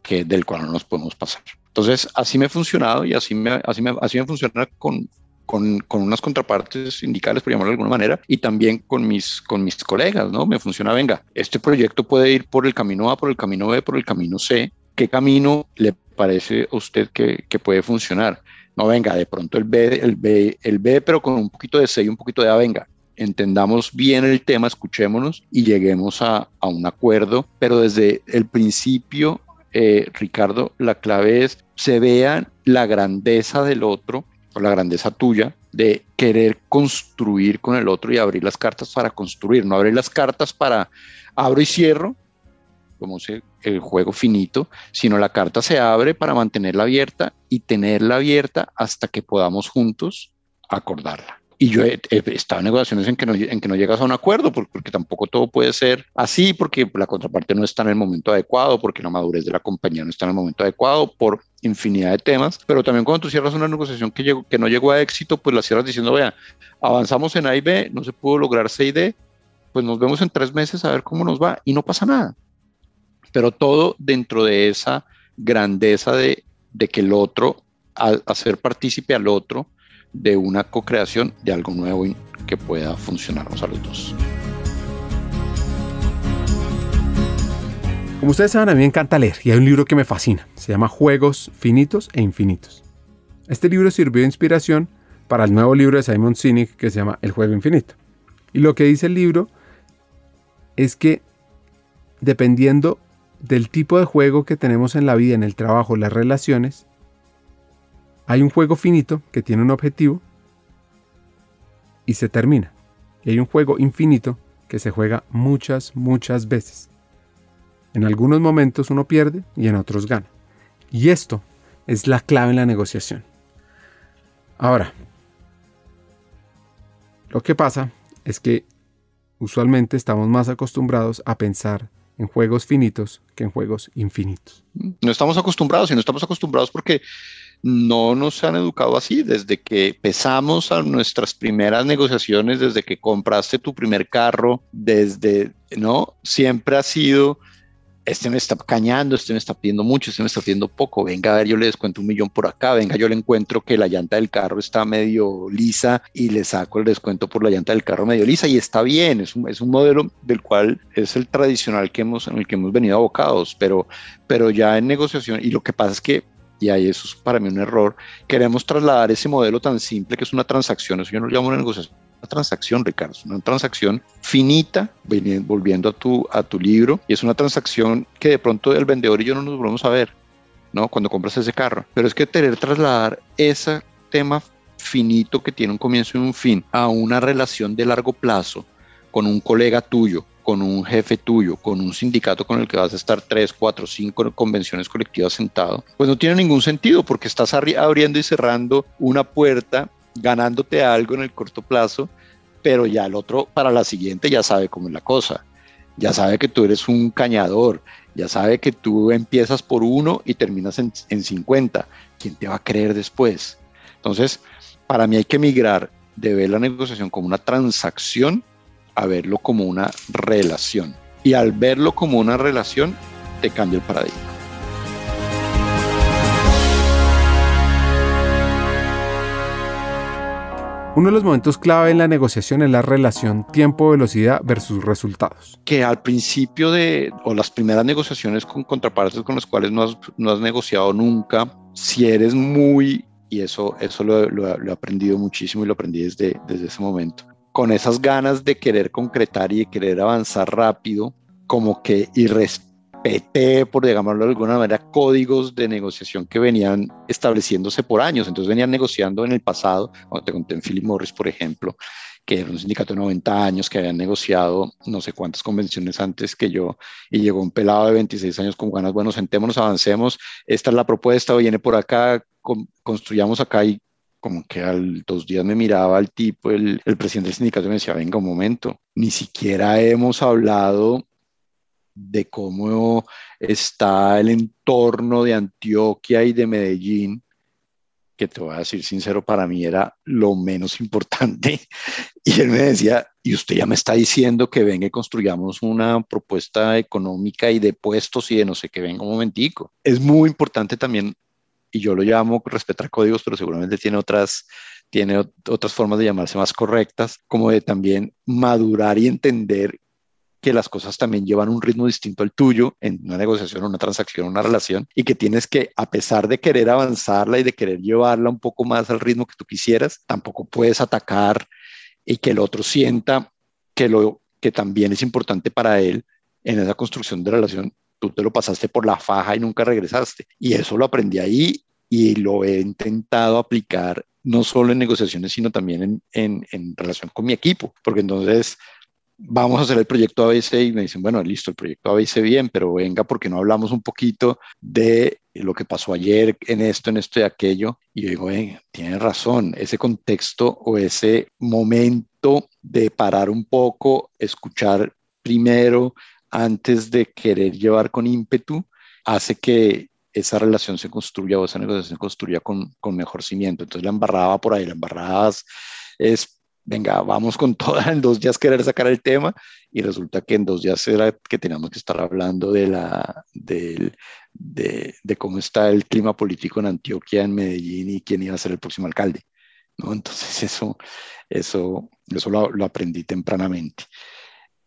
que, del cual no nos podemos pasar. Entonces, así me ha funcionado y así me, así me, así me funciona con, con, con, unas contrapartes sindicales, por llamarlo de alguna manera, y también con mis, con mis colegas, ¿no? Me funciona, venga, este proyecto puede ir por el camino A, por el camino B, por el camino C. ¿Qué camino le parece a usted que, que puede funcionar? No, venga, de pronto el B, el B, el B, pero con un poquito de C y un poquito de A, venga, entendamos bien el tema, escuchémonos y lleguemos a, a un acuerdo, pero desde el principio, eh, Ricardo, la clave es se vean la grandeza del otro la grandeza tuya de querer construir con el otro y abrir las cartas para construir, no abrir las cartas para abro y cierro, como el juego finito, sino la carta se abre para mantenerla abierta y tenerla abierta hasta que podamos juntos acordarla. Y yo he, estado en negociaciones en que, no, en que no llegas a un acuerdo, porque, porque, tampoco todo puede ser así, porque la contraparte no está en el momento adecuado, porque la madurez de la compañía no está en el momento adecuado, por infinidad de temas. Pero también cuando tú cierras una negociación que, llegó, que no llegó a éxito, pues la cierras diciendo, vea, avanzamos en A y B, no se pudo lograr C y D, pues nos vemos en tres meses a ver cómo nos va y no pasa nada. Pero todo dentro de esa grandeza de, que el otro, al hacer partícipe al otro, de una co-creación de algo nuevo que pueda funcionarnos a los dos. Como ustedes saben, a mí me encanta leer y hay un libro que me fascina. Se llama Juegos Finitos e Infinitos. Este libro sirvió de inspiración para el nuevo libro de Simon Sinek que se llama El Juego Infinito. Y lo que dice el libro es que dependiendo del tipo de juego que tenemos en la vida, en el trabajo, las relaciones, hay un juego finito que tiene un objetivo y se termina. Y hay un juego infinito que se juega muchas, muchas veces. En algunos momentos uno pierde y en otros gana. Y esto es la clave en la negociación. Ahora, lo que pasa es que usualmente estamos más acostumbrados a pensar en juegos finitos que en juegos infinitos. No estamos acostumbrados y no estamos acostumbrados porque no nos han educado así. Desde que empezamos a nuestras primeras negociaciones, desde que compraste tu primer carro, desde, ¿no? Siempre ha sido, este me está cañando, este me está pidiendo mucho, este me está pidiendo poco, venga a ver, yo le descuento un millón por acá, venga, yo le encuentro que la llanta del carro está medio lisa y le saco el descuento por la llanta del carro medio lisa y está bien, es un, es un modelo del cual es el tradicional que hemos, en el que hemos venido abocados, pero, pero ya en negociación, y lo que pasa es que y ahí eso es para mí un error. Queremos trasladar ese modelo tan simple que es una transacción, eso yo no lo llamo una negociación, transacción, Ricardo, es una transacción finita, volviendo a tu, a tu libro, y es una transacción que de pronto el vendedor y yo no nos volvemos a ver, ¿no? Cuando compras ese carro. Pero es que tener trasladar ese tema finito que tiene un comienzo y un fin a una relación de largo plazo con un colega tuyo, con un jefe tuyo, con un sindicato con el que vas a estar tres, cuatro, cinco convenciones colectivas sentado, pues no tiene ningún sentido porque estás abriendo y cerrando una puerta, ganándote algo en el corto plazo, pero ya el otro para la siguiente ya sabe cómo es la cosa. Ya sabe que tú eres un cañador, ya sabe que tú empiezas por uno y terminas en, en 50. ¿Quién te va a creer después? Entonces, para mí hay que migrar de ver la negociación como una transacción a verlo como una relación. Y al verlo como una relación, te cambia el paradigma. Uno de los momentos clave en la negociación es la relación tiempo-velocidad versus resultados. Que al principio de, o las primeras negociaciones con contrapartes con las cuales no has, no has negociado nunca, si eres muy, y eso, eso lo, lo, he aprendido muchísimo y lo aprendí desde, desde ese momento, con esas ganas de querer concretar y de querer avanzar rápido, como que y respeté, por llamarlo de alguna manera, códigos de negociación que venían estableciéndose por años. Entonces venían negociando en el pasado, cuando te conté en Philip Morris, por ejemplo, que era un sindicato de 90 años que habían negociado no sé cuántas convenciones antes que yo y llegó un pelado de 26 años con ganas, bueno, sentémonos, avancemos, esta es la propuesta, viene por acá, construyamos acá y como que al dos días me miraba el tipo, el, el presidente del sindicato me decía, venga un momento, ni siquiera hemos hablado de cómo está el entorno de Antioquia y de Medellín, que te voy a decir sincero, para mí era lo menos importante. Y él me decía, y usted ya me está diciendo que venga y construyamos una propuesta económica y de puestos y de no sé qué, venga un momentico. Es muy importante también, y yo lo llamo respetar códigos, pero seguramente tiene otras, tiene otras formas de llamarse más correctas, como de también madurar y entender que las cosas también llevan un ritmo distinto al tuyo en una negociación, una transacción, una relación, y que tienes que, a pesar de querer avanzarla y de querer llevarla un poco más al ritmo que tú quisieras, tampoco puedes atacar y que el otro sienta que, lo, que también es importante para él en esa construcción de relación. Tú te lo pasaste por la faja y nunca regresaste. Y eso lo aprendí ahí y lo he intentado aplicar no solo en negociaciones, sino también en, en, en relación con mi equipo, porque entonces vamos a hacer el proyecto ABC y me dicen, bueno, listo, el proyecto ABC bien, pero venga, porque no hablamos un poquito de lo que pasó ayer en esto, en esto y aquello? Y yo digo, eh, tiene razón, ese contexto o ese momento de parar un poco, escuchar primero antes de querer llevar con ímpetu, hace que esa relación se construya o esa negociación se construya con, con mejor cimiento. Entonces la embarraba por ahí, la embarrada es venga, vamos con toda en dos días querer sacar el tema y resulta que en dos días era que teníamos que estar hablando de, la, de, de, cómo está el clima político en Antioquia, en Medellín y quién iba a ser el próximo alcalde. ¿no? Entonces eso, eso, eso lo, lo aprendí tempranamente.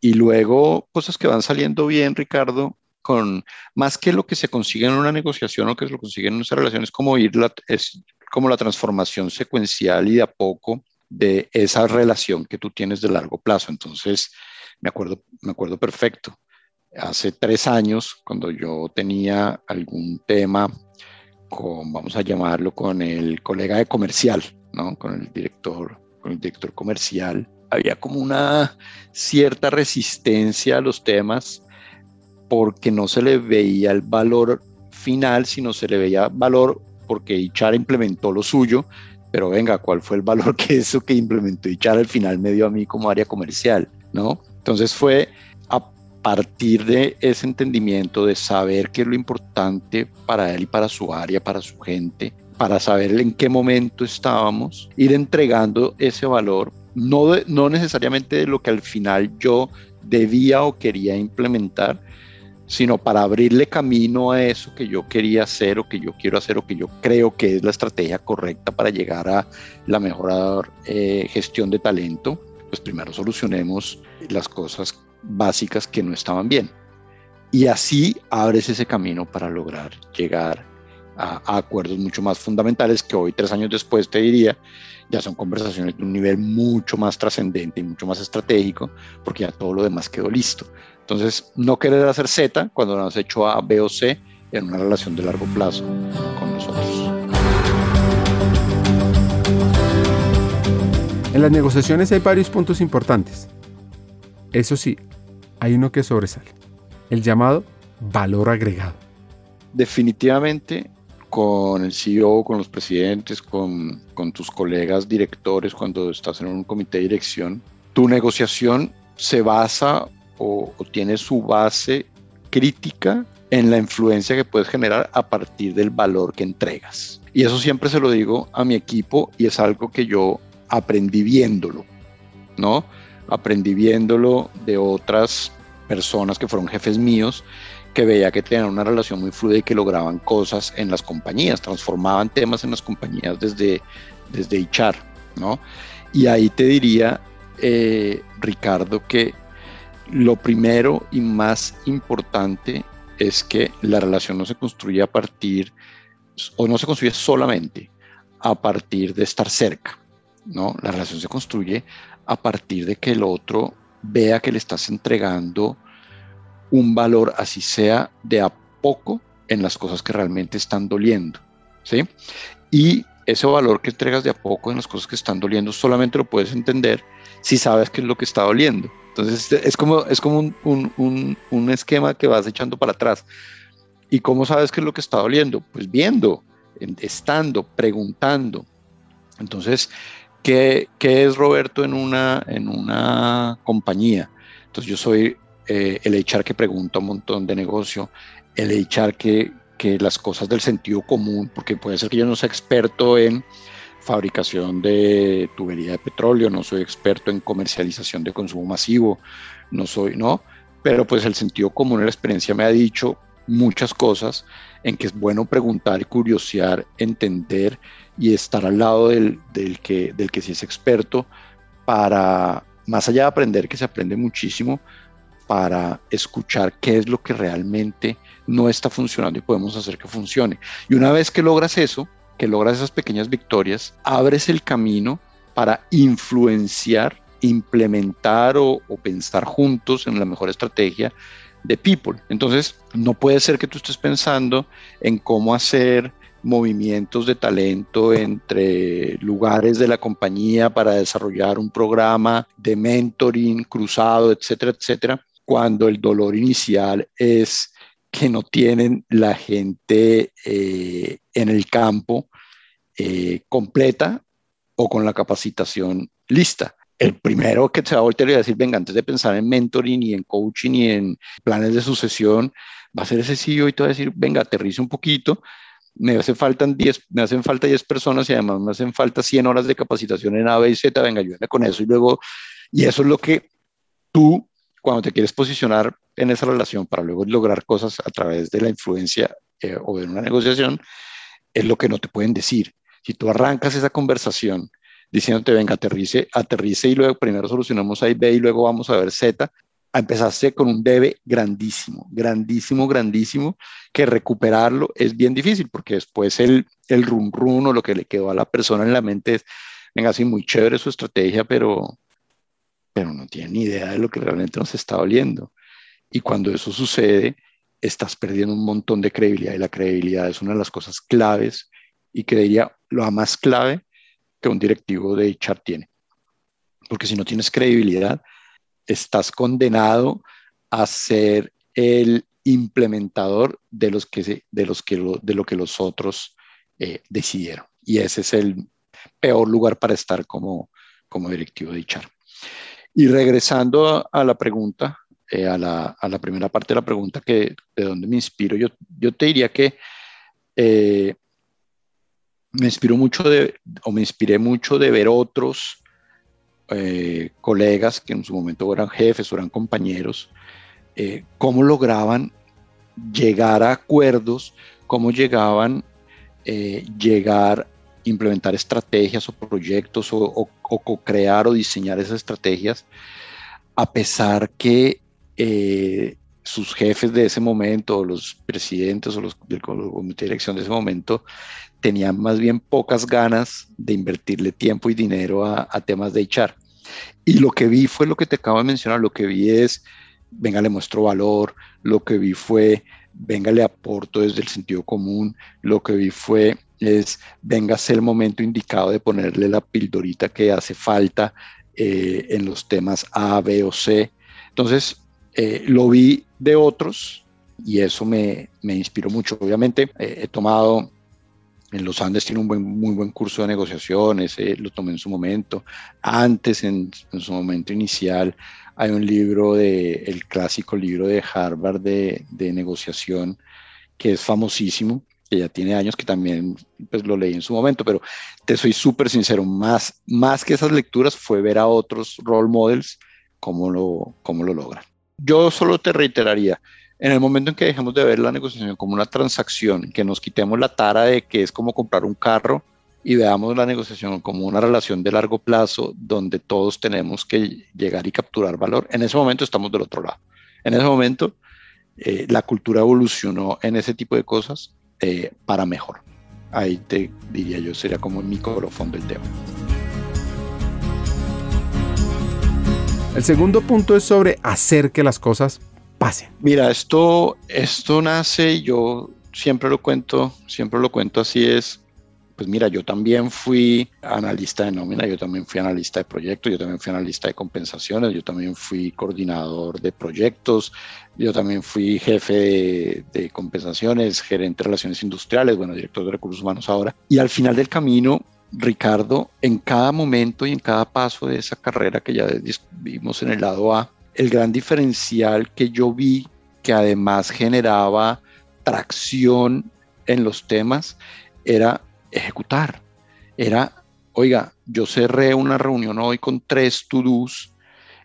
Y luego cosas que van saliendo bien, Ricardo, con más que lo que se consigue en una negociación o que se lo consigue en una relación, es como ir la, es como la transformación secuencial y de a poco de esa relación que tú tienes de largo plazo. Entonces, me acuerdo, me acuerdo perfecto. Hace tres años, cuando yo tenía algún tema con, vamos a llamarlo, con el colega de comercial, ¿no? con el director, con el director comercial, había como una cierta resistencia a los temas porque no se le veía el valor final, sino se le veía valor porque Ichar implementó lo suyo pero venga, ¿cuál fue el valor que eso que implementó Ichar al final me dio a mí como área comercial? ¿no? Entonces fue a partir de ese entendimiento de saber qué es lo importante para él y para su área, para su gente, para saber en qué momento estábamos, ir entregando ese valor, no, no necesariamente de lo que al final yo debía o quería implementar, sino para abrirle camino a eso que yo quería hacer o que yo quiero hacer o que yo creo que es la estrategia correcta para llegar a la mejor eh, gestión de talento, pues primero solucionemos las cosas básicas que no estaban bien. Y así abres ese camino para lograr llegar a, a acuerdos mucho más fundamentales que hoy, tres años después, te diría, ya son conversaciones de un nivel mucho más trascendente y mucho más estratégico, porque ya todo lo demás quedó listo. Entonces, no querer hacer Z cuando no has hecho A, B o C en una relación de largo plazo con nosotros. En las negociaciones hay varios puntos importantes. Eso sí, hay uno que sobresale, el llamado valor agregado. Definitivamente con el CEO, con los presidentes, con, con, tus colegas directores cuando estás en un comité de dirección, tu negociación se basa o, tiene su base crítica en la influencia que puedes generar a partir del valor que entregas. Y eso siempre se lo digo a mi equipo y es algo que yo aprendí viéndolo, ¿no? Aprendí viéndolo de otras personas que fueron jefes míos, que veía que tenían una relación muy fluida y que lograban cosas en las compañías, transformaban temas en las compañías desde, desde Ichar, ¿no? Y ahí te diría, eh, Ricardo, que lo primero y más importante es que la relación no se construye a partir, o no se construye solamente a partir de estar cerca, ¿no? La relación se construye a partir de que el otro vea que le estás entregando un valor, así sea de a poco, en las cosas que realmente están doliendo, ¿sí? Y ese valor que entregas de a poco en las cosas que están doliendo solamente lo puedes entender si sabes qué es lo que está doliendo. Entonces es como, es como un, esquema que vas echando para atrás. ¿Y cómo sabes qué es lo que está doliendo? Pues viendo, estando, preguntando. Entonces, ¿qué, es Roberto en una, en una compañía? Entonces yo soy eh, el HR que pregunta un montón de negocio, el HR que, que las cosas del sentido común, porque puede ser que yo no sea experto en fabricación de tubería de petróleo, no soy experto en comercialización de consumo masivo, no soy, ¿no? Pero pues el sentido común, la experiencia me ha dicho muchas cosas en que es bueno preguntar, curiosear, entender y estar al lado del, del, que, del que sí es experto para, más allá de aprender, que se aprende muchísimo, para escuchar qué es lo que realmente no está funcionando y podemos hacer que funcione. Y una vez que logras eso, que logras esas pequeñas victorias, abres el camino para influenciar, implementar o, pensar juntos en la mejor estrategia de people. Entonces, no puede ser que tú estés pensando en cómo hacer movimientos de talento entre lugares de la compañía para desarrollar un programa de mentoring cruzado, etcétera, etcétera, cuando el dolor inicial es que no tienen la gente eh, en el campo eh, completa o con la capacitación lista. El primero que se va a voltear y decir, venga, antes de pensar en mentoring y en coaching y en planes de sucesión, va a ser ese CEO y te va a decir, venga, aterrice un poquito, me hacen, faltan 10, me hacen falta 10 personas y además me hacen falta 100 horas de capacitación en A, B y Z, venga, ayúdame con eso y luego, y eso es lo que tú, cuando te quieres posicionar en esa relación para luego lograr cosas a través de la influencia eh, o de una negociación, es lo que no te pueden decir. Si tú arrancas esa conversación diciéndote, venga, aterrice, aterrice y luego primero solucionamos A y B y luego vamos a ver Z, empezaste con un debe grandísimo, grandísimo, grandísimo, que recuperarlo es bien difícil porque después el, el rum rum o lo que le quedó a la persona en la mente es, venga, sí, muy chévere su estrategia, pero, pero no tiene ni idea de lo que realmente nos está doliendo. Y cuando eso sucede, estás perdiendo un montón de credibilidad y la credibilidad es una de las cosas claves y que diría lo más clave que un directivo de HR tiene. Porque si no tienes credibilidad, estás condenado a ser el implementador de, los que de, los que lo, de lo que los otros eh, decidieron. Y ese es el peor lugar para estar como, como directivo de HR. Y regresando a, la pregunta, eh, a, la, a, la, primera parte de la pregunta, que de dónde me inspiro, yo, yo te diría que eh, me inspiró mucho de, o me inspiré mucho de ver otros eh, colegas que en su momento eran jefes o eran compañeros, eh, cómo lograban llegar a acuerdos, cómo llegaban eh, llegar implementar estrategias o proyectos o, o, crear o diseñar esas estrategias, a pesar que sus jefes de ese momento, los presidentes o los del comité de dirección de ese momento, tenían más bien pocas ganas de invertirle tiempo y dinero a, temas de echar. Y lo que vi fue lo que te acabo de mencionar, lo que vi es, venga, le muestro valor, lo que vi fue, venga, le aporto desde el sentido común, lo que vi fue, es, venga, es el momento indicado de ponerle la pildorita que hace falta eh, en los temas A, B o C. Entonces, eh, lo vi de otros y eso me, me inspiró mucho. Obviamente, eh, he tomado en los Andes tiene un muy buen curso de negociaciones, lo tomé en su momento. Antes, en, su momento inicial, hay un libro, de, el clásico libro de Harvard de, de, negociación, que es famosísimo, que ya tiene años, que también pues, lo leí en su momento, pero te soy súper sincero, más, más que esas lecturas fue ver a otros role models cómo lo, cómo lo logran. Yo solo te reiteraría, en el momento en que dejemos de ver la negociación como una transacción, que nos quitemos la tara de que es como comprar un carro y veamos la negociación como una relación de largo plazo donde todos tenemos que llegar y capturar valor, en ese momento estamos del otro lado. En ese momento eh, la cultura evolucionó en ese tipo de cosas eh, para mejor. Ahí te diría yo, sería como mi colofón del tema. El segundo punto es sobre hacer que las cosas pase? Mira, esto, esto nace, yo siempre lo cuento, siempre lo cuento así es, pues mira, yo también fui analista de nómina, yo también fui analista de proyectos, yo también fui analista de compensaciones, yo también fui coordinador de proyectos, yo también fui jefe de, de, compensaciones, gerente de relaciones industriales, bueno, director de recursos humanos ahora. Y al final del camino, Ricardo, en cada momento y en cada paso de esa carrera que ya vimos en el lado A, el gran diferencial que yo vi que además generaba tracción en los temas era ejecutar. Era, oiga, yo cerré una reunión hoy con tres to-dos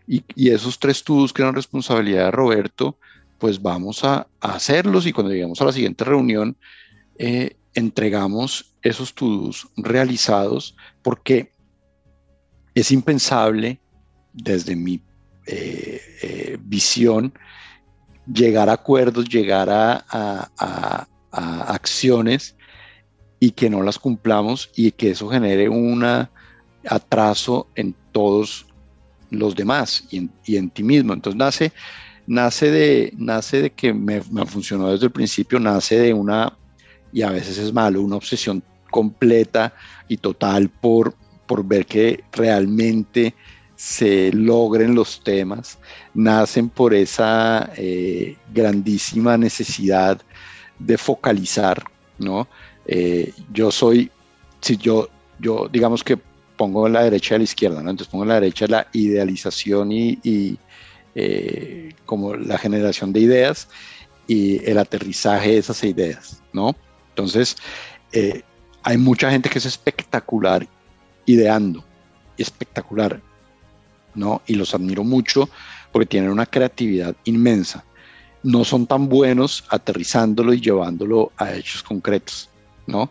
y, esos tres to-dos que eran responsabilidad de Roberto, pues vamos a, hacerlos y cuando lleguemos a la siguiente reunión eh, entregamos esos to-dos realizados porque es impensable desde mi eh, eh, visión llegar a acuerdos, llegar a, acciones y que no las cumplamos y que eso genere un atraso en todos los demás y en, ti mismo. Entonces nace, nace, de, nace de que me, me, funcionó desde el principio, nace de una, y a veces es malo, una obsesión completa y total por, por ver que realmente se logren los temas, nacen por esa eh, grandísima necesidad de focalizar, ¿no? Eh, yo soy, si yo, yo digamos que pongo la derecha y la izquierda, ¿no? Entonces pongo la derecha la idealización y, eh, como la generación de ideas y el aterrizaje de esas ideas, ¿no? Entonces, hay mucha gente que es espectacular ideando, espectacular, ¿no? Y los admiro mucho porque tienen una creatividad inmensa. No son tan buenos aterrizándolo y llevándolo a hechos concretos, ¿no?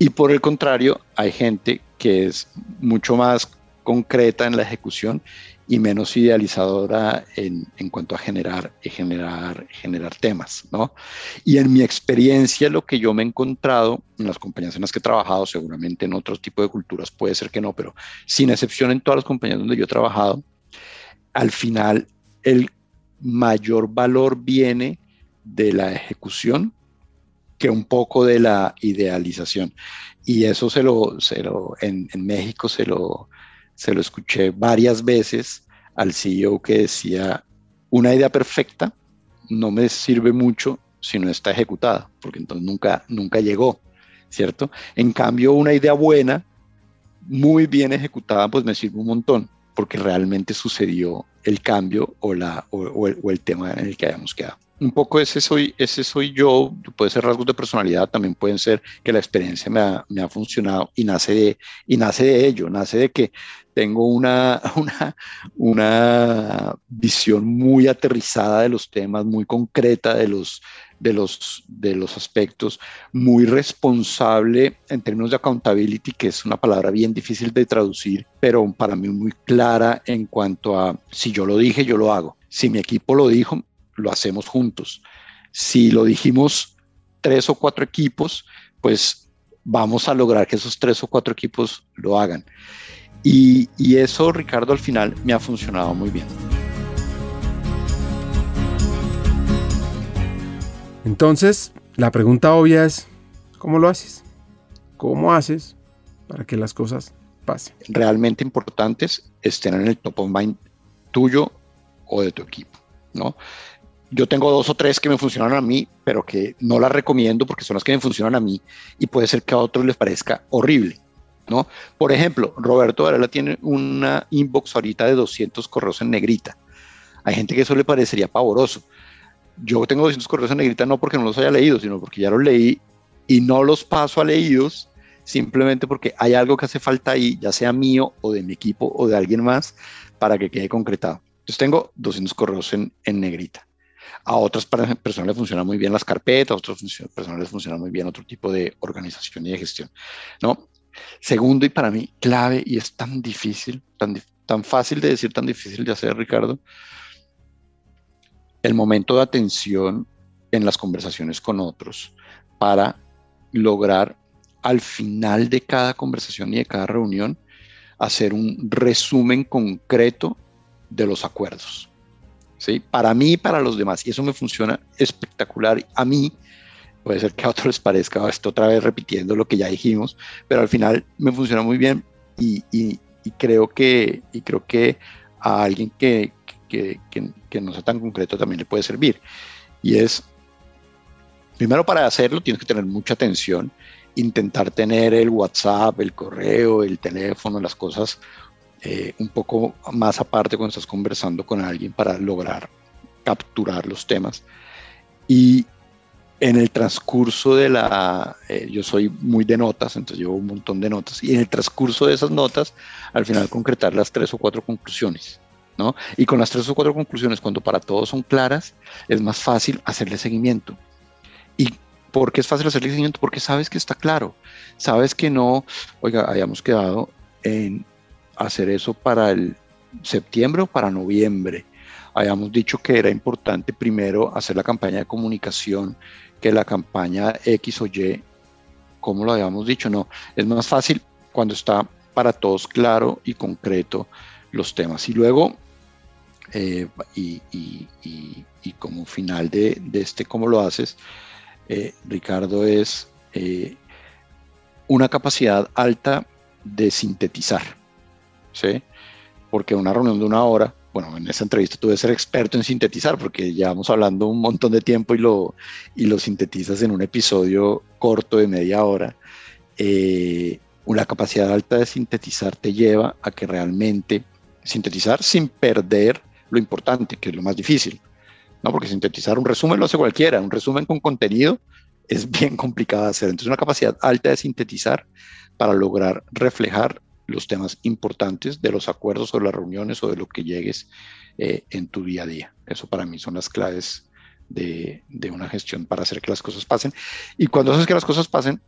Y por el contrario, hay gente que es mucho más concreta en la ejecución y menos idealizadora en, en, cuanto a generar, generar, generar temas, ¿no? Y en mi experiencia, lo que yo me he encontrado en las compañías en las que he trabajado, seguramente en otros tipos de culturas puede ser que no, pero sin excepción en todas las compañías donde yo he trabajado, al final el mayor valor viene de la ejecución que un poco de la idealización. Y eso se lo, se lo en México se lo, se lo escuché varias veces al CEO que decía, una idea perfecta no me sirve mucho si no está ejecutada, porque entonces nunca, nunca llegó, ¿cierto? En cambio, una idea buena, muy bien ejecutada, pues me sirve un montón, porque realmente sucedió el cambio o, la, o, el, tema en el que habíamos quedado. Un poco ese soy, ese soy yo, puede ser rasgos de personalidad, también pueden ser que la experiencia me ha, me ha funcionado y nace, de, y nace de ello, nace de que tengo una, una, una visión muy aterrizada de los temas, muy concreta de los, de los, de los aspectos, muy responsable en términos de accountability, que es una palabra bien difícil de traducir, pero para mí muy clara en cuanto a si yo lo dije, yo lo hago. Si mi equipo lo dijo, lo hacemos juntos. Si lo dijimos tres o cuatro equipos, pues vamos a lograr que esos tres o cuatro equipos lo hagan. Y, eso, Ricardo, al final me ha funcionado muy bien. Entonces, la pregunta obvia es, ¿cómo lo haces? ¿Cómo haces para que las cosas pasen? Realmente importantes estén en el top of mind tuyo o de tu equipo, ¿no? Yo tengo dos o tres que me funcionan a mí, pero que no las recomiendo porque son las que me funcionan a mí y puede ser que a otros les parezca horrible. ¿no? Por ejemplo, Roberto Varela tiene una inbox ahorita de 200 correos en negrita. Hay gente que eso le parecería pavoroso. Yo tengo 200 correos en negrita no porque no los haya leído, sino porque ya los leí y no los paso a leídos simplemente porque hay algo que hace falta ahí, ya sea mío o de mi equipo o de alguien más, para que quede concretado. Entonces tengo 200 correos en, en negrita. A otras personas les funcionan muy bien las carpetas, a otras personas les funciona muy bien otro tipo de organización y de gestión. ¿no? Segundo, y para mí clave, y es tan difícil, tan, tan fácil de decir, tan difícil de hacer, Ricardo, el momento de atención en las conversaciones con otros para lograr al final de cada conversación y de cada reunión hacer un resumen concreto de los acuerdos. ¿Sí? Para mí y para los demás. Y eso me funciona espectacular. A mí puede ser que a otros les parezca esto otra vez repitiendo lo que ya dijimos, pero al final me funciona muy bien y, y, creo, que, y creo que a alguien que, que, que, no sea tan concreto también le puede servir. Y es, primero para hacerlo tienes que tener mucha atención, intentar tener el WhatsApp, el correo, el teléfono, las cosas eh, un poco más aparte cuando estás conversando con alguien para lograr capturar los temas. Y en el transcurso de la, eh, yo soy muy de notas, entonces llevo un montón de notas, y en el transcurso de esas notas, al final concretar las tres o cuatro conclusiones, ¿no? Y con las tres o cuatro conclusiones, cuando para todos son claras, es más fácil hacerle seguimiento. ¿Y por qué es fácil hacerle seguimiento? Porque sabes que está claro, sabes que no, oiga, hayamos quedado en hacer eso para el septiembre o para noviembre. Habíamos dicho que era importante primero hacer la campaña de comunicación que la campaña X o Y, como lo habíamos dicho, no, es más fácil cuando está para todos claro y concreto los temas. Y luego, eh, y, como final de, este cómo lo haces, eh, Ricardo, es eh, una capacidad alta de sintetizar, ¿sí? Porque una reunión de una hora bueno, en esa entrevista tuve que ser experto en sintetizar porque llevamos hablando un montón de tiempo y lo, y lo sintetizas en un episodio corto de media hora. Eh, una capacidad alta de sintetizar te lleva a que realmente sintetizar sin perder lo importante, que es lo más difícil. ¿no? Porque sintetizar un resumen lo hace cualquiera, un resumen con contenido es bien complicado de hacer. Entonces, una capacidad alta de sintetizar para lograr reflejar los temas importantes de los acuerdos o las reuniones o de lo que llegues eh, en tu día a día. Eso para mí son las claves de, una gestión para hacer que las cosas pasen. Y cuando haces que las cosas pasen,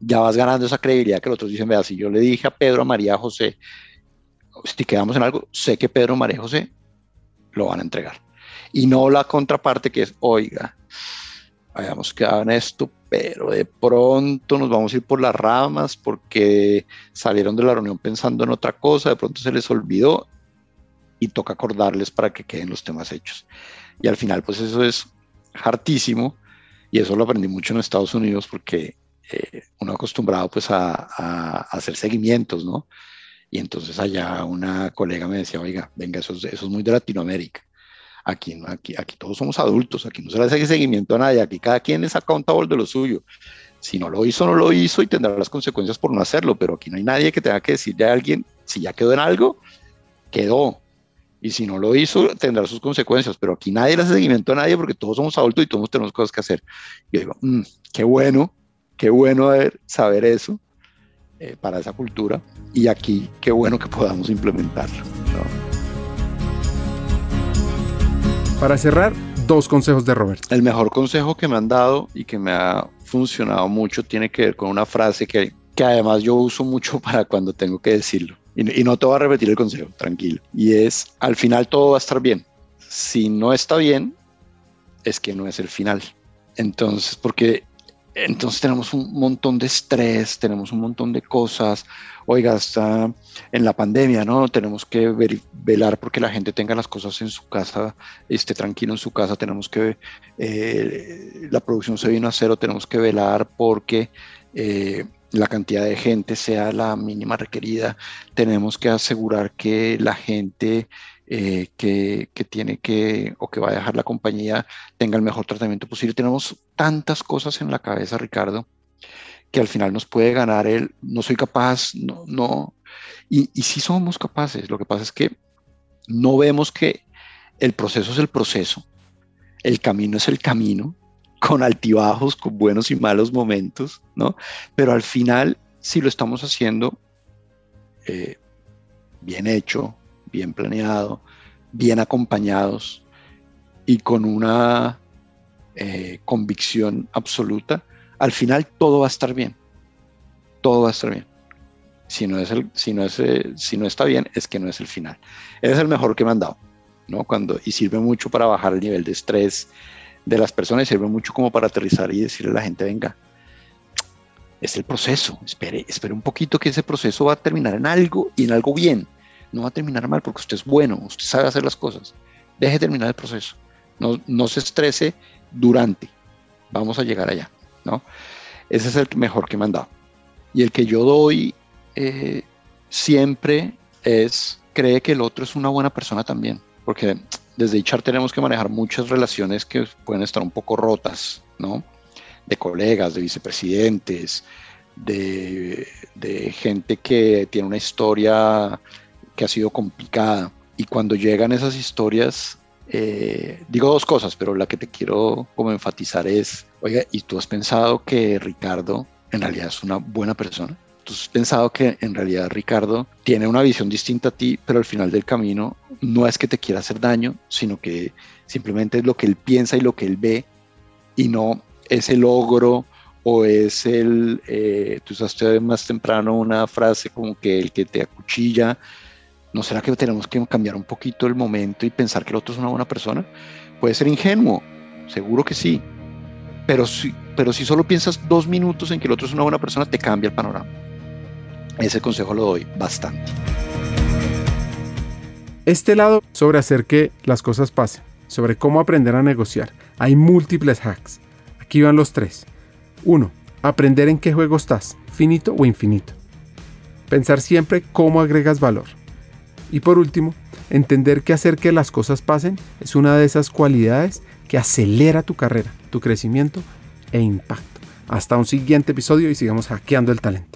ya vas ganando esa credibilidad que los otros dicen, vea, si yo le dije a Pedro, María, José, si quedamos en algo, sé que Pedro, María, José lo van a entregar. Y no la contraparte que es, oiga, habíamos quedado en esto, pero de pronto nos vamos a ir por las ramas porque salieron de la reunión pensando en otra cosa, de pronto se les olvidó y toca acordarles para que queden los temas hechos. Y al final, pues eso es hartísimo y eso lo aprendí mucho en Estados Unidos porque eh, uno acostumbrado pues a, a, hacer seguimientos, ¿no? Y entonces allá una colega me decía, oiga, venga, eso eso es muy de Latinoamérica. Aquí, aquí, aquí todos somos adultos, aquí no se le hace seguimiento a nadie, aquí cada quien es accountable de lo suyo. Si no lo hizo, no lo hizo y tendrá las consecuencias por no hacerlo, pero aquí no hay nadie que tenga que decirle a alguien, si ya quedó en algo, quedó. Y si no lo hizo, tendrá sus consecuencias, pero aquí nadie le hace seguimiento a nadie porque todos somos adultos y todos tenemos cosas que hacer. Yo digo, mm, qué bueno, qué bueno saber eso eh, para esa cultura y aquí qué bueno que podamos implementarlo. Para cerrar, dos consejos de Roberto. El mejor consejo que me han dado y que me ha funcionado mucho tiene que ver con una frase que, que además yo uso mucho para cuando tengo que decirlo. Y, y no te voy a repetir el consejo, tranquilo. Y es, al final todo va a estar bien. Si no está bien, es que no es el final. Entonces, porque entonces tenemos un montón de estrés, tenemos un montón de cosas. Oiga, está en la pandemia, ¿no? Tenemos que velar porque la gente tenga las cosas en su casa, esté tranquilo en su casa. Tenemos que, eh, la producción se vino a cero, tenemos que velar porque eh, la cantidad de gente sea la mínima requerida. Tenemos que asegurar que la gente eh, que, tiene que o que va a dejar la compañía tenga el mejor tratamiento posible. Tenemos tantas cosas en la cabeza, Ricardo, que al final nos puede ganar el no soy capaz, no, no. Y, y sí somos capaces. Lo que pasa es que no vemos que el proceso es el proceso, el camino es el camino, con altibajos, con buenos y malos momentos, ¿no? Pero al final, si lo estamos haciendo eh, bien hecho, bien planeado, bien acompañados y con una eh, convicción absoluta, al final todo va a estar bien. Todo va a estar bien. Si no, es el, si, no es, eh, si no está bien, es que no es el final. Es el mejor que me han dado, ¿no? Cuando, y sirve mucho para bajar el nivel de estrés de las personas y sirve mucho como para aterrizar y decirle a la gente, venga, es el proceso, espere, espere un poquito que ese proceso va a terminar en algo y en algo bien no va a terminar mal porque usted es bueno, usted sabe hacer las cosas. Deje terminar el proceso. No, no se estrese durante. Vamos a llegar allá, ¿no? Ese es el mejor que me han dado. Y el que yo doy eh, siempre es, cree que el otro es una buena persona también. Porque desde HR tenemos que manejar muchas relaciones que pueden estar un poco rotas, ¿no? De colegas, de vicepresidentes, de, gente que tiene una historia que ha sido complicada. Y cuando llegan esas historias, eh, digo dos cosas, pero la que te quiero como enfatizar es, oiga, ¿y tú has pensado que Ricardo en realidad es una buena persona? ¿Tú has pensado que en realidad Ricardo tiene una visión distinta a ti, pero al final del camino no es que te quiera hacer daño, sino que simplemente es lo que él piensa y lo que él ve y no ese logro o es el, eh, tú usaste más temprano una frase como que el que te acuchilla, ¿no será que tenemos que cambiar un poquito el momento y pensar que el otro es una buena persona? Puede ser ingenuo, seguro que sí, pero si, pero si solo piensas dos minutos en que el otro es una buena persona, te cambia el panorama. Ese consejo lo doy bastante. Este lado sobre hacer que las cosas pasen, sobre cómo aprender a negociar, hay múltiples hacks. Aquí van los tres. 1. Aprender en qué juego estás, finito o infinito. Pensar siempre cómo agregas valor. Y por último, entender que hacer que las cosas pasen es una de esas cualidades que acelera tu carrera, tu crecimiento e impacto. Hasta un siguiente episodio y sigamos hackeando el talento.